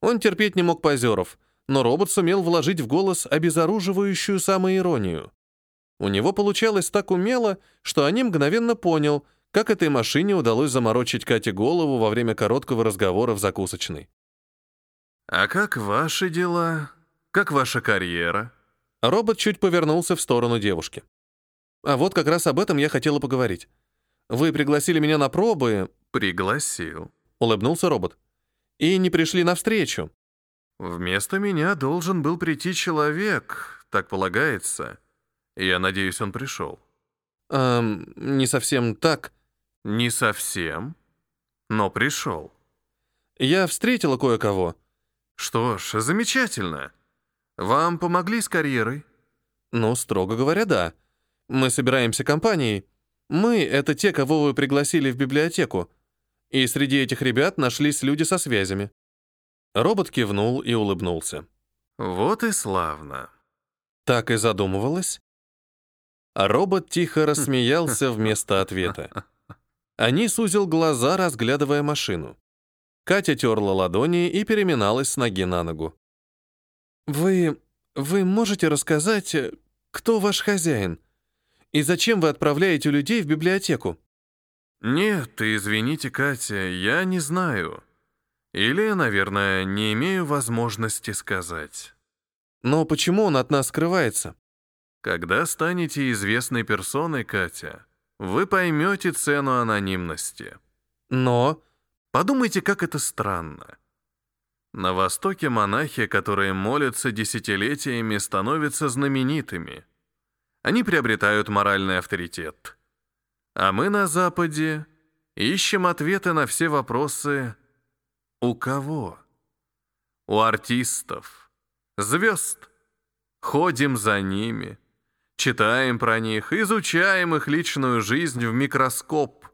Он терпеть не мог позеров, но робот сумел вложить в голос обезоруживающую самоиронию. У него получалось так умело, что они мгновенно понял, как этой машине удалось заморочить Кате голову во время короткого разговора в закусочной. «А как ваши дела? Как ваша карьера?» Робот чуть повернулся в сторону девушки. А вот как раз об этом я хотела поговорить. Вы пригласили меня на пробы, Пригласил. улыбнулся робот. И не пришли навстречу. Вместо меня должен был прийти человек, так полагается. Я надеюсь, он пришел. Эм, не совсем так. Не совсем, но пришел. Я встретила кое-кого. Что ж, замечательно. Вам помогли с карьерой? Ну, строго говоря, да. Мы собираемся компанией. Мы — это те, кого вы пригласили в библиотеку. И среди этих ребят нашлись люди со связями. Робот кивнул и улыбнулся. Вот и славно. Так и задумывалась. А робот тихо рассмеялся вместо ответа. Они сузил глаза, разглядывая машину. Катя терла ладони и переминалась с ноги на ногу. «Вы... вы можете рассказать, кто ваш хозяин? И зачем вы отправляете людей в библиотеку?» Нет, извините, Катя, я не знаю. Или, наверное, не имею возможности сказать. «Но почему он от нас скрывается?» Когда станете известной персоной, Катя, вы поймете цену анонимности. «Но...» Подумайте, как это странно. На Востоке монахи, которые молятся десятилетиями, становятся знаменитыми. Они приобретают моральный авторитет. А мы на Западе ищем ответы на все вопросы «У кого?» У артистов, звезд. Ходим за ними, читаем про них, изучаем их личную жизнь в микроскоп.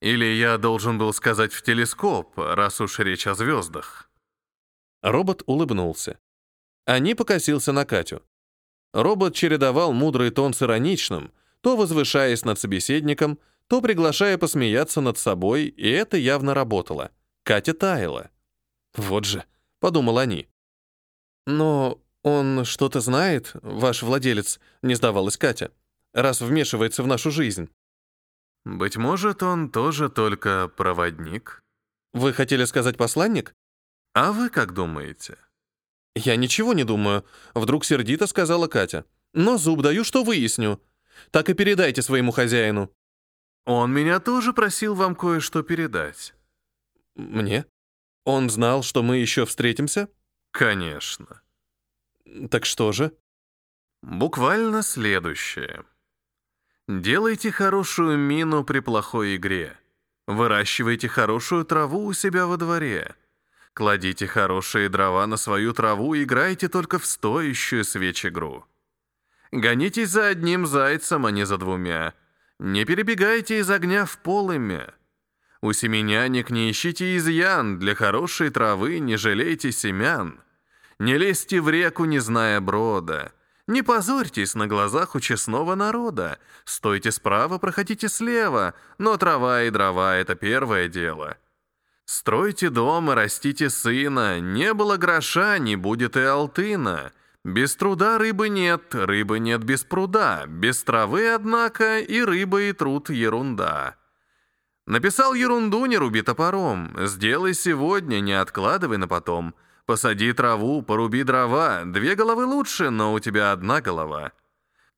Или я должен был сказать в телескоп, раз уж речь о звездах. Робот улыбнулся. Они покосился на Катю. Робот чередовал мудрый тон с ироничным, то возвышаясь над собеседником, то приглашая посмеяться над собой, и это явно работало. Катя таяла. «Вот же», — подумал они. «Но он что-то знает, ваш владелец», — не сдавалась Катя, «раз вмешивается в нашу жизнь». Быть может, он тоже только проводник. «Вы хотели сказать посланник?» А вы как думаете? «Я ничего не думаю», — вдруг сердито сказала Катя. «Но зуб даю, что выясню. Так и передайте своему хозяину». Он меня тоже просил вам кое-что передать. «Мне? Он знал, что мы еще встретимся?» Конечно. «Так что же?» Буквально следующее. Делайте хорошую мину при плохой игре. Выращивайте хорошую траву у себя во дворе. Кладите хорошие дрова на свою траву и играйте только в стоящую свеч игру. Гонитесь за одним зайцем, а не за двумя. Не перебегайте из огня в полымя. У семеняник не ищите изъян, для хорошей травы не жалейте семян. Не лезьте в реку, не зная брода. Не позорьтесь на глазах у честного народа. Стойте справа, проходите слева, но трава и дрова — это первое дело. Стройте дом и растите сына, не было гроша, не будет и алтына. Без труда рыбы нет, рыбы нет без пруда, без травы, однако, и рыба, и труд — ерунда. Написал ерунду, не руби топором, сделай сегодня, не откладывай на потом. Посади траву, поруби дрова, две головы лучше, но у тебя одна голова.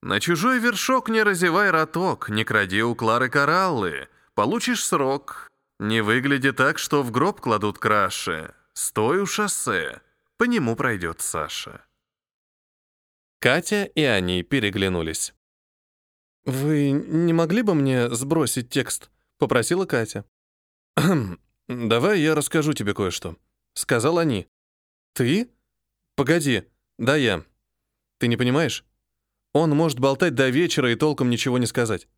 На чужой вершок не разевай роток, не кради у Клары кораллы, получишь срок. Не выгляди так, что в гроб кладут краши. Стой у шоссе, по нему пройдет Саша. Катя и они переглянулись. «Вы не могли бы мне сбросить текст?» — попросила Катя. «Давай я расскажу тебе кое-что», — сказал они. «Ты? Погоди, да я. Ты не понимаешь? Он может болтать до вечера и толком ничего не сказать.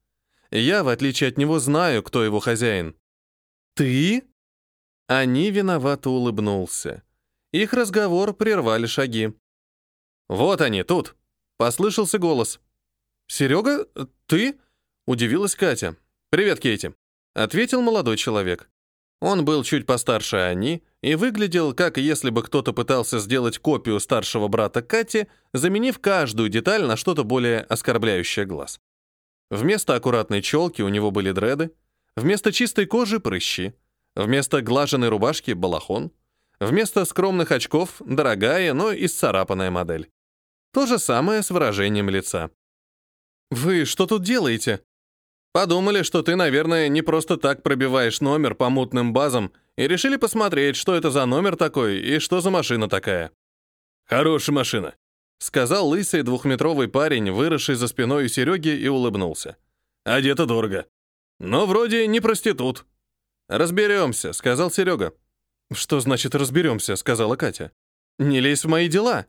Я, в отличие от него, знаю, кто его хозяин». «Ты?» Они виновато улыбнулся. Их разговор прервали шаги. «Вот они, тут!» — послышался голос. «Серега, ты?» — удивилась Катя. «Привет, Кейти», — ответил молодой человек. Он был чуть постарше они и выглядел, как если бы кто-то пытался сделать копию старшего брата Кати, заменив каждую деталь на что-то более оскорбляющее глаз. Вместо аккуратной челки у него были дреды, вместо чистой кожи — прыщи, вместо глаженной рубашки — балахон, вместо скромных очков — дорогая, но исцарапанная модель. То же самое с выражением лица. «Вы что тут делаете?» «Подумали, что ты, наверное, не просто так пробиваешь номер по мутным базам и решили посмотреть, что это за номер такой и что за машина такая». «Хорошая машина», — сказал лысый двухметровый парень, выросший за спиной у Сереги, и улыбнулся. «Одето дорого. Но вроде не проститут». «Разберемся», — сказал Серега. «Что значит «разберемся», — сказала Катя. «Не лезь в мои дела».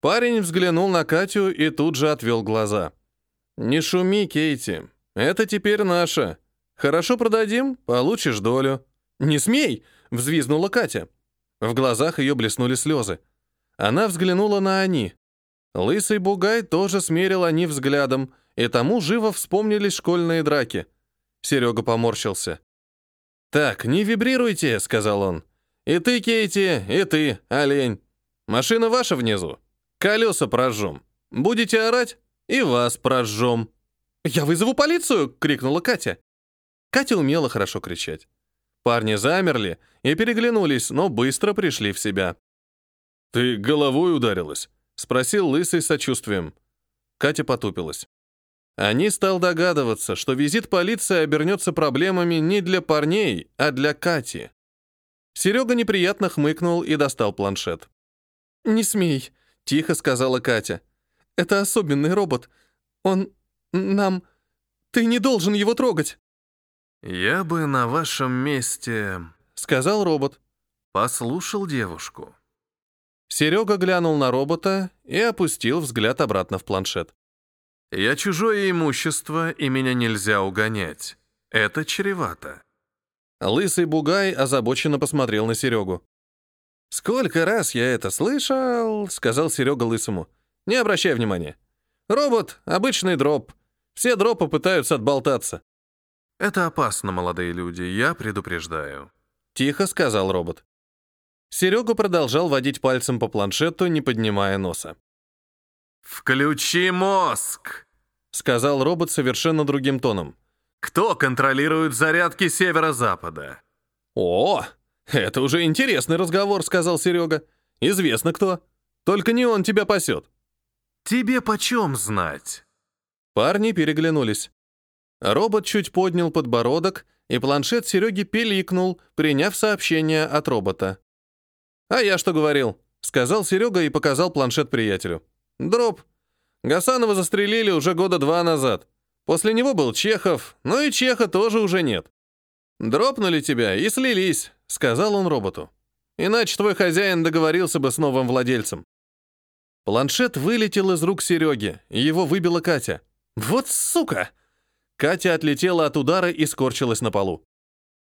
Парень взглянул на Катю и тут же отвел глаза. «Не шуми, Кейти. Это теперь наше. Хорошо продадим, получишь долю». «Не смей!» — взвизгнула Катя. В глазах ее блеснули слезы. Она взглянула на Ани. Лысый бугай тоже смерил Ани взглядом, и тому живо вспомнились школьные драки. Серега поморщился. «Так, не вибрируйте», — сказал он. «И ты, Кейти, и ты, олень. Машина ваша внизу. Колеса прожжем. Будете орать, и вас прожжем». «Я вызову полицию!» — крикнула Катя. Катя умела хорошо кричать. Парни замерли и переглянулись, но быстро пришли в себя. «Ты головой ударилась?» — спросил Лысый с сочувствием. Катя потупилась. Они стал догадываться, что визит полиции обернется проблемами не для парней, а для Кати. Серега неприятно хмыкнул и достал планшет. «Не смей», — тихо сказала Катя. «Это особенный робот. Он... нам... Ты не должен его трогать». «Я бы на вашем месте...» — сказал робот. «Послушал девушку». Серега глянул на робота и опустил взгляд обратно в планшет. Я чужое имущество, и меня нельзя угонять. Это чревато. Лысый бугай озабоченно посмотрел на Серегу. «Сколько раз я это слышал?» — сказал Серега Лысому. «Не обращай внимания. Робот — обычный дроп. Все дропы пытаются отболтаться». «Это опасно, молодые люди, я предупреждаю», — тихо сказал робот. Серега продолжал водить пальцем по планшету, не поднимая носа. «Включи мозг!» — сказал робот совершенно другим тоном. «Кто контролирует зарядки северо-запада?» «О, это уже интересный разговор», — сказал Серега. «Известно кто. Только не он тебя пасет». «Тебе почем знать?» Парни переглянулись. Робот чуть поднял подбородок, и планшет Сереги пиликнул, приняв сообщение от робота. «А я что говорил?» — сказал Серега и показал планшет приятелю. Дроп. Гасанова застрелили уже года два назад. После него был Чехов, но и Чеха тоже уже нет. Дропнули тебя и слились, сказал он роботу. Иначе твой хозяин договорился бы с новым владельцем. Планшет вылетел из рук Сереги, и его выбила Катя. Вот сука! Катя отлетела от удара и скорчилась на полу.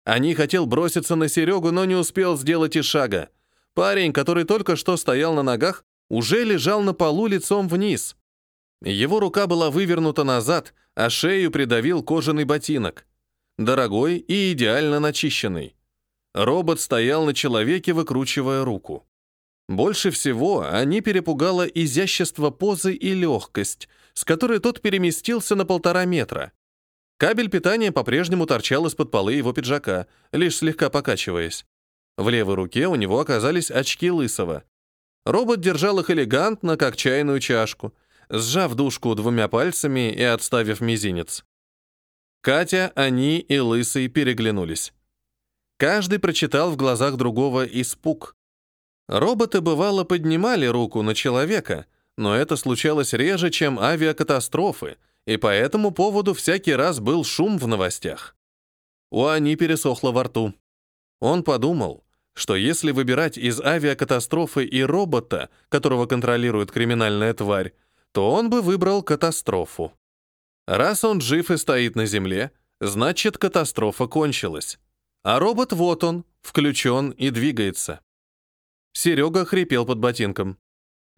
Они хотел броситься на Серегу, но не успел сделать и шага. Парень, который только что стоял на ногах, уже лежал на полу лицом вниз. Его рука была вывернута назад, а шею придавил кожаный ботинок. Дорогой и идеально начищенный. Робот стоял на человеке, выкручивая руку. Больше всего они перепугало изящество позы и легкость, с которой тот переместился на полтора метра. Кабель питания по-прежнему торчал из-под полы его пиджака, лишь слегка покачиваясь. В левой руке у него оказались очки лысого. Робот держал их элегантно, как чайную чашку, сжав дужку двумя пальцами и отставив мизинец. Катя, они и Лысый переглянулись. Каждый прочитал в глазах другого испуг. Роботы, бывало, поднимали руку на человека, но это случалось реже, чем авиакатастрофы, и по этому поводу всякий раз был шум в новостях. У Ани пересохло во рту. Он подумал, что если выбирать из авиакатастрофы и робота, которого контролирует криминальная тварь, то он бы выбрал катастрофу. Раз он жив и стоит на земле, значит, катастрофа кончилась. А робот вот он, включен и двигается. Серега хрипел под ботинком.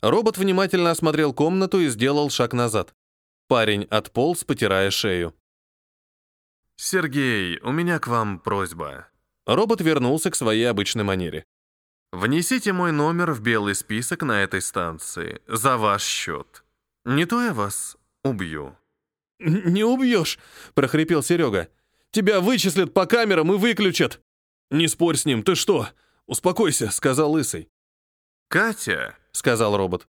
Робот внимательно осмотрел комнату и сделал шаг назад. Парень отполз, потирая шею. «Сергей, у меня к вам просьба», Робот вернулся к своей обычной манере. «Внесите мой номер в белый список на этой станции. За ваш счет. Не то я вас убью». «Не убьешь», — прохрипел Серега. «Тебя вычислят по камерам и выключат». «Не спорь с ним, ты что? Успокойся», — сказал Лысый. «Катя», — сказал робот.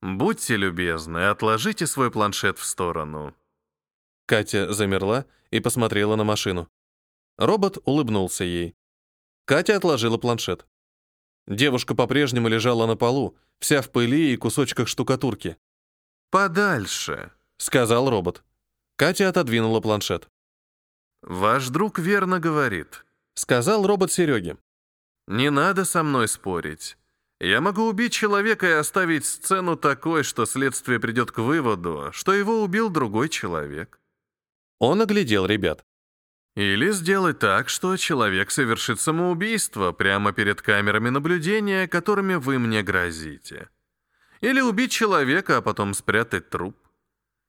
Будьте любезны, отложите свой планшет в сторону. Катя замерла и посмотрела на машину. Робот улыбнулся ей. Катя отложила планшет. Девушка по-прежнему лежала на полу, вся в пыли и кусочках штукатурки. «Подальше», — сказал робот. Катя отодвинула планшет. «Ваш друг верно говорит», — сказал робот Сереге. «Не надо со мной спорить. Я могу убить человека и оставить сцену такой, что следствие придет к выводу, что его убил другой человек. Он оглядел ребят. Или сделать так, что человек совершит самоубийство прямо перед камерами наблюдения, которыми вы мне грозите. Или убить человека, а потом спрятать труп.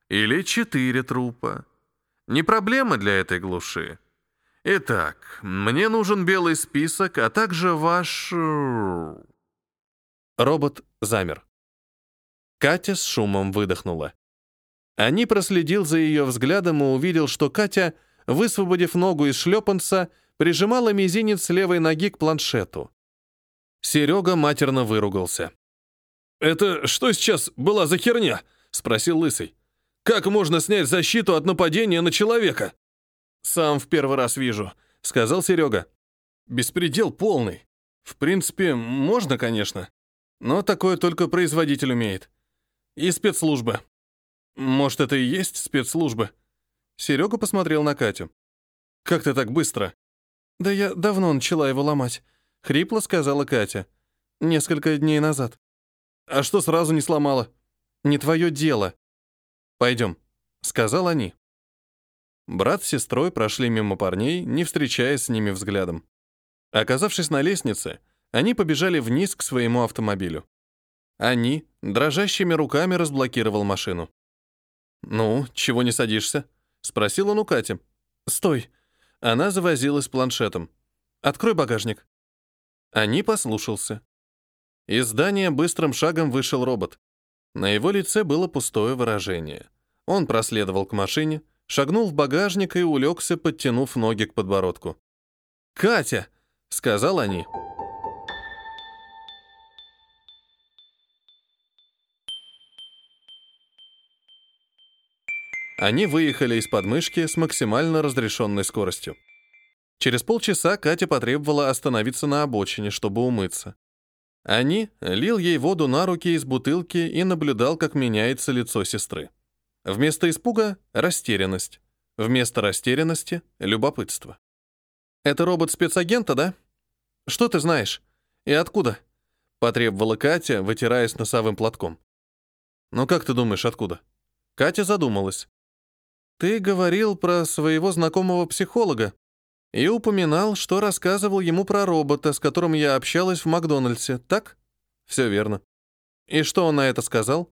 Или четыре трупа. Не проблема для этой глуши. Итак, мне нужен белый список, а также ваш... Э, Робот замер. Катя с шумом выдохнула. Они проследил за ее взглядом и увидел, что Катя, высвободив ногу из шлепанца, прижимала мизинец левой ноги к планшету. Серега матерно выругался. «Это что сейчас была за херня?» — спросил Лысый. «Как можно снять защиту от нападения на человека?» «Сам в первый раз вижу», — сказал Серега. «Беспредел полный. В принципе, можно, конечно. Но такое только производитель умеет. И спецслужбы. Может, это и есть спецслужбы? Серега посмотрел на Катю. Как ты так быстро? Да я давно начала его ломать, хрипло сказала Катя. Несколько дней назад. А что сразу не сломала? Не твое дело. Пойдем, сказал они. Брат с сестрой прошли мимо парней, не встречаясь с ними взглядом. Оказавшись на лестнице, они побежали вниз к своему автомобилю. Они дрожащими руками разблокировал машину. «Ну, чего не садишься?» — спросил он у Кати. «Стой!» Она завозилась планшетом. «Открой багажник». Они послушался. Из здания быстрым шагом вышел робот. На его лице было пустое выражение. Он проследовал к машине, шагнул в багажник и улегся, подтянув ноги к подбородку. «Катя!» — сказал они. Они выехали из подмышки с максимально разрешенной скоростью. Через полчаса Катя потребовала остановиться на обочине, чтобы умыться. Они лил ей воду на руки из бутылки и наблюдал, как меняется лицо сестры. Вместо испуга — растерянность. Вместо растерянности — любопытство. «Это робот спецагента, да? Что ты знаешь? И откуда?» — потребовала Катя, вытираясь носовым платком. «Ну как ты думаешь, откуда?» Катя задумалась. Ты говорил про своего знакомого психолога и упоминал, что рассказывал ему про робота, с которым я общалась в Макдональдсе, так? Все верно. И что он на это сказал?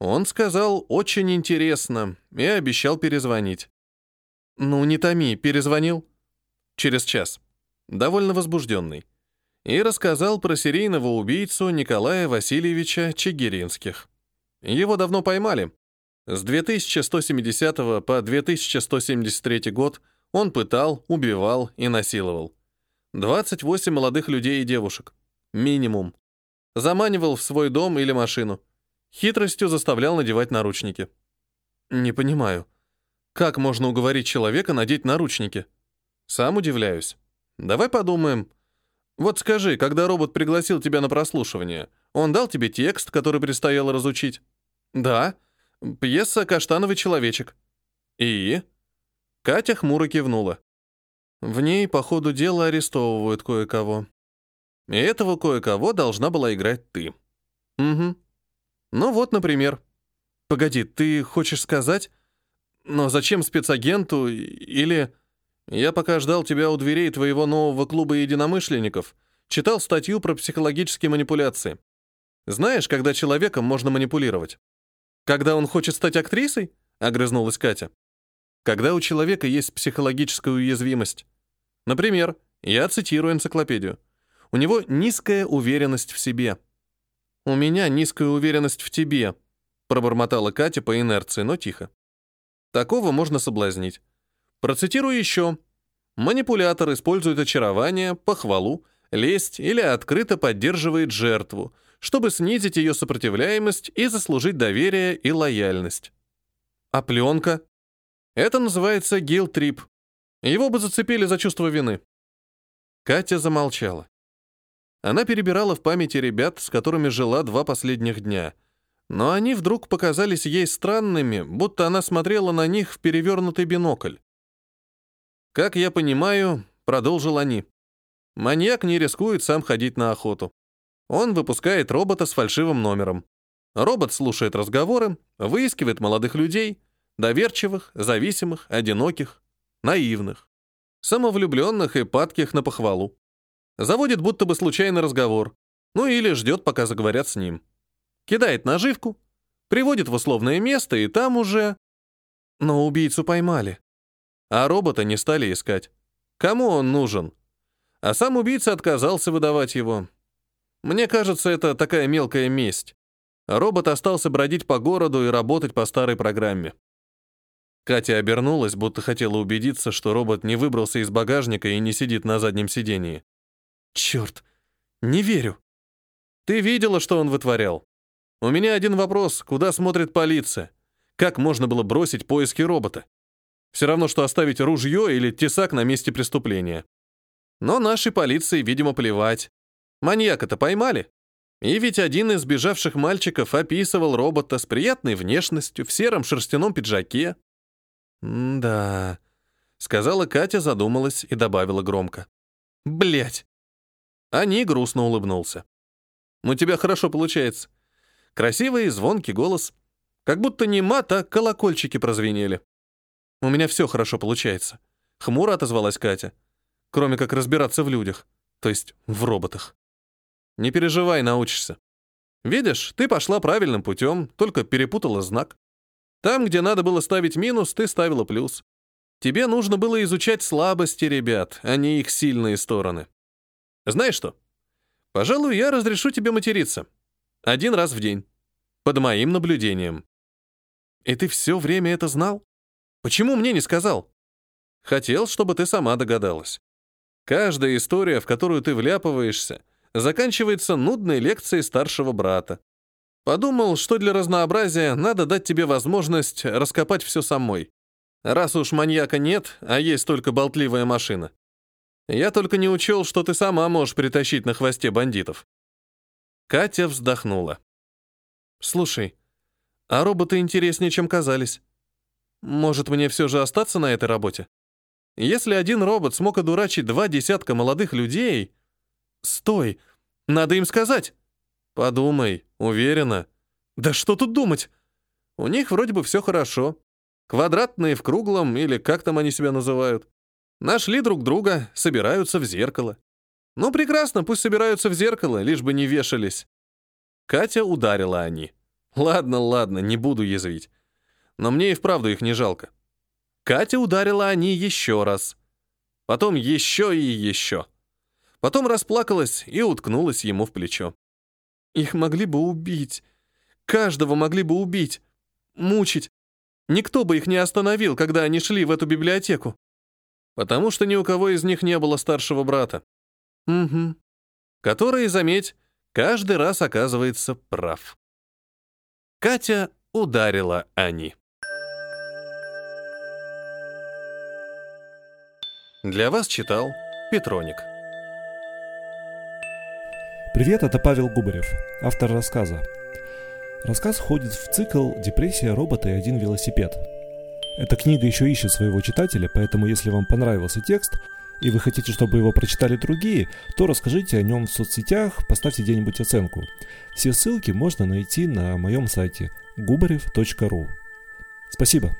Он сказал «очень интересно» и обещал перезвонить. Ну, не томи, перезвонил. Через час. Довольно возбужденный. И рассказал про серийного убийцу Николая Васильевича Чигиринских. Его давно поймали, с 2170 по 2173 год он пытал, убивал и насиловал. 28 молодых людей и девушек. Минимум. Заманивал в свой дом или машину. Хитростью заставлял надевать наручники. Не понимаю. Как можно уговорить человека надеть наручники? Сам удивляюсь. Давай подумаем. Вот скажи, когда робот пригласил тебя на прослушивание, он дал тебе текст, который предстояло разучить? Да. Пьеса «Каштановый человечек». И? Катя хмуро кивнула. В ней по ходу дела арестовывают кое-кого. И этого кое-кого должна была играть ты. Угу. Ну вот, например. Погоди, ты хочешь сказать? Но зачем спецагенту или... Я пока ждал тебя у дверей твоего нового клуба единомышленников, читал статью про психологические манипуляции. Знаешь, когда человеком можно манипулировать? Когда он хочет стать актрисой? Огрызнулась Катя. Когда у человека есть психологическая уязвимость. Например, я цитирую энциклопедию. У него низкая уверенность в себе. У меня низкая уверенность в тебе, пробормотала Катя по инерции, но тихо. Такого можно соблазнить. Процитирую еще. Манипулятор использует очарование, похвалу, лесть или открыто поддерживает жертву, чтобы снизить ее сопротивляемость и заслужить доверие и лояльность. А пленка? Это называется гил-трип. Его бы зацепили за чувство вины. Катя замолчала. Она перебирала в памяти ребят, с которыми жила два последних дня. Но они вдруг показались ей странными, будто она смотрела на них в перевернутый бинокль. «Как я понимаю», — продолжил они, — «маньяк не рискует сам ходить на охоту. Он выпускает робота с фальшивым номером. Робот слушает разговоры, выискивает молодых людей, доверчивых, зависимых, одиноких, наивных, самовлюбленных и падких на похвалу. Заводит будто бы случайный разговор, ну или ждет, пока заговорят с ним. Кидает наживку, приводит в условное место, и там уже... Но убийцу поймали. А робота не стали искать. Кому он нужен? А сам убийца отказался выдавать его. Мне кажется, это такая мелкая месть. Робот остался бродить по городу и работать по старой программе. Катя обернулась, будто хотела убедиться, что робот не выбрался из багажника и не сидит на заднем сидении. Черт, не верю. Ты видела, что он вытворял? У меня один вопрос, куда смотрит полиция? Как можно было бросить поиски робота? Все равно, что оставить ружье или тесак на месте преступления. Но нашей полиции, видимо, плевать. Маньяка-то поймали. И ведь один из сбежавших мальчиков описывал робота с приятной внешностью, в сером шерстяном пиджаке. «Да», — сказала Катя, задумалась и добавила громко. Блять. Ани грустно улыбнулся. «У тебя хорошо получается. Красивый и звонкий голос. Как будто не мат, а колокольчики прозвенели. У меня все хорошо получается». Хмуро отозвалась Катя. Кроме как разбираться в людях, то есть в роботах. Не переживай, научишься. Видишь, ты пошла правильным путем, только перепутала знак. Там, где надо было ставить минус, ты ставила плюс. Тебе нужно было изучать слабости ребят, а не их сильные стороны. Знаешь что? Пожалуй, я разрешу тебе материться. Один раз в день. Под моим наблюдением. И ты все время это знал? Почему мне не сказал? Хотел, чтобы ты сама догадалась. Каждая история, в которую ты вляпываешься, заканчивается нудной лекцией старшего брата. Подумал, что для разнообразия надо дать тебе возможность раскопать все самой. Раз уж маньяка нет, а есть только болтливая машина. Я только не учел, что ты сама можешь притащить на хвосте бандитов. Катя вздохнула. Слушай, а роботы интереснее, чем казались. Может, мне все же остаться на этой работе? Если один робот смог одурачить два десятка молодых людей, Стой! Надо им сказать. Подумай, уверена. Да что тут думать? У них вроде бы все хорошо. Квадратные в круглом, или как там они себя называют. Нашли друг друга, собираются в зеркало. Ну, прекрасно, пусть собираются в зеркало, лишь бы не вешались. Катя ударила они. Ладно, ладно, не буду язвить. Но мне и вправду их не жалко. Катя ударила они еще раз. Потом еще и еще. Потом расплакалась и уткнулась ему в плечо. Их могли бы убить. Каждого могли бы убить. Мучить. Никто бы их не остановил, когда они шли в эту библиотеку. Потому что ни у кого из них не было старшего брата. Угу. Который, заметь, каждый раз оказывается прав. Катя ударила Ани. Для вас читал Петроник. Привет, это Павел Губарев, автор рассказа. Рассказ входит в цикл «Депрессия, робота и один велосипед». Эта книга еще ищет своего читателя, поэтому если вам понравился текст и вы хотите, чтобы его прочитали другие, то расскажите о нем в соцсетях, поставьте где-нибудь оценку. Все ссылки можно найти на моем сайте gubarev.ru. Спасибо.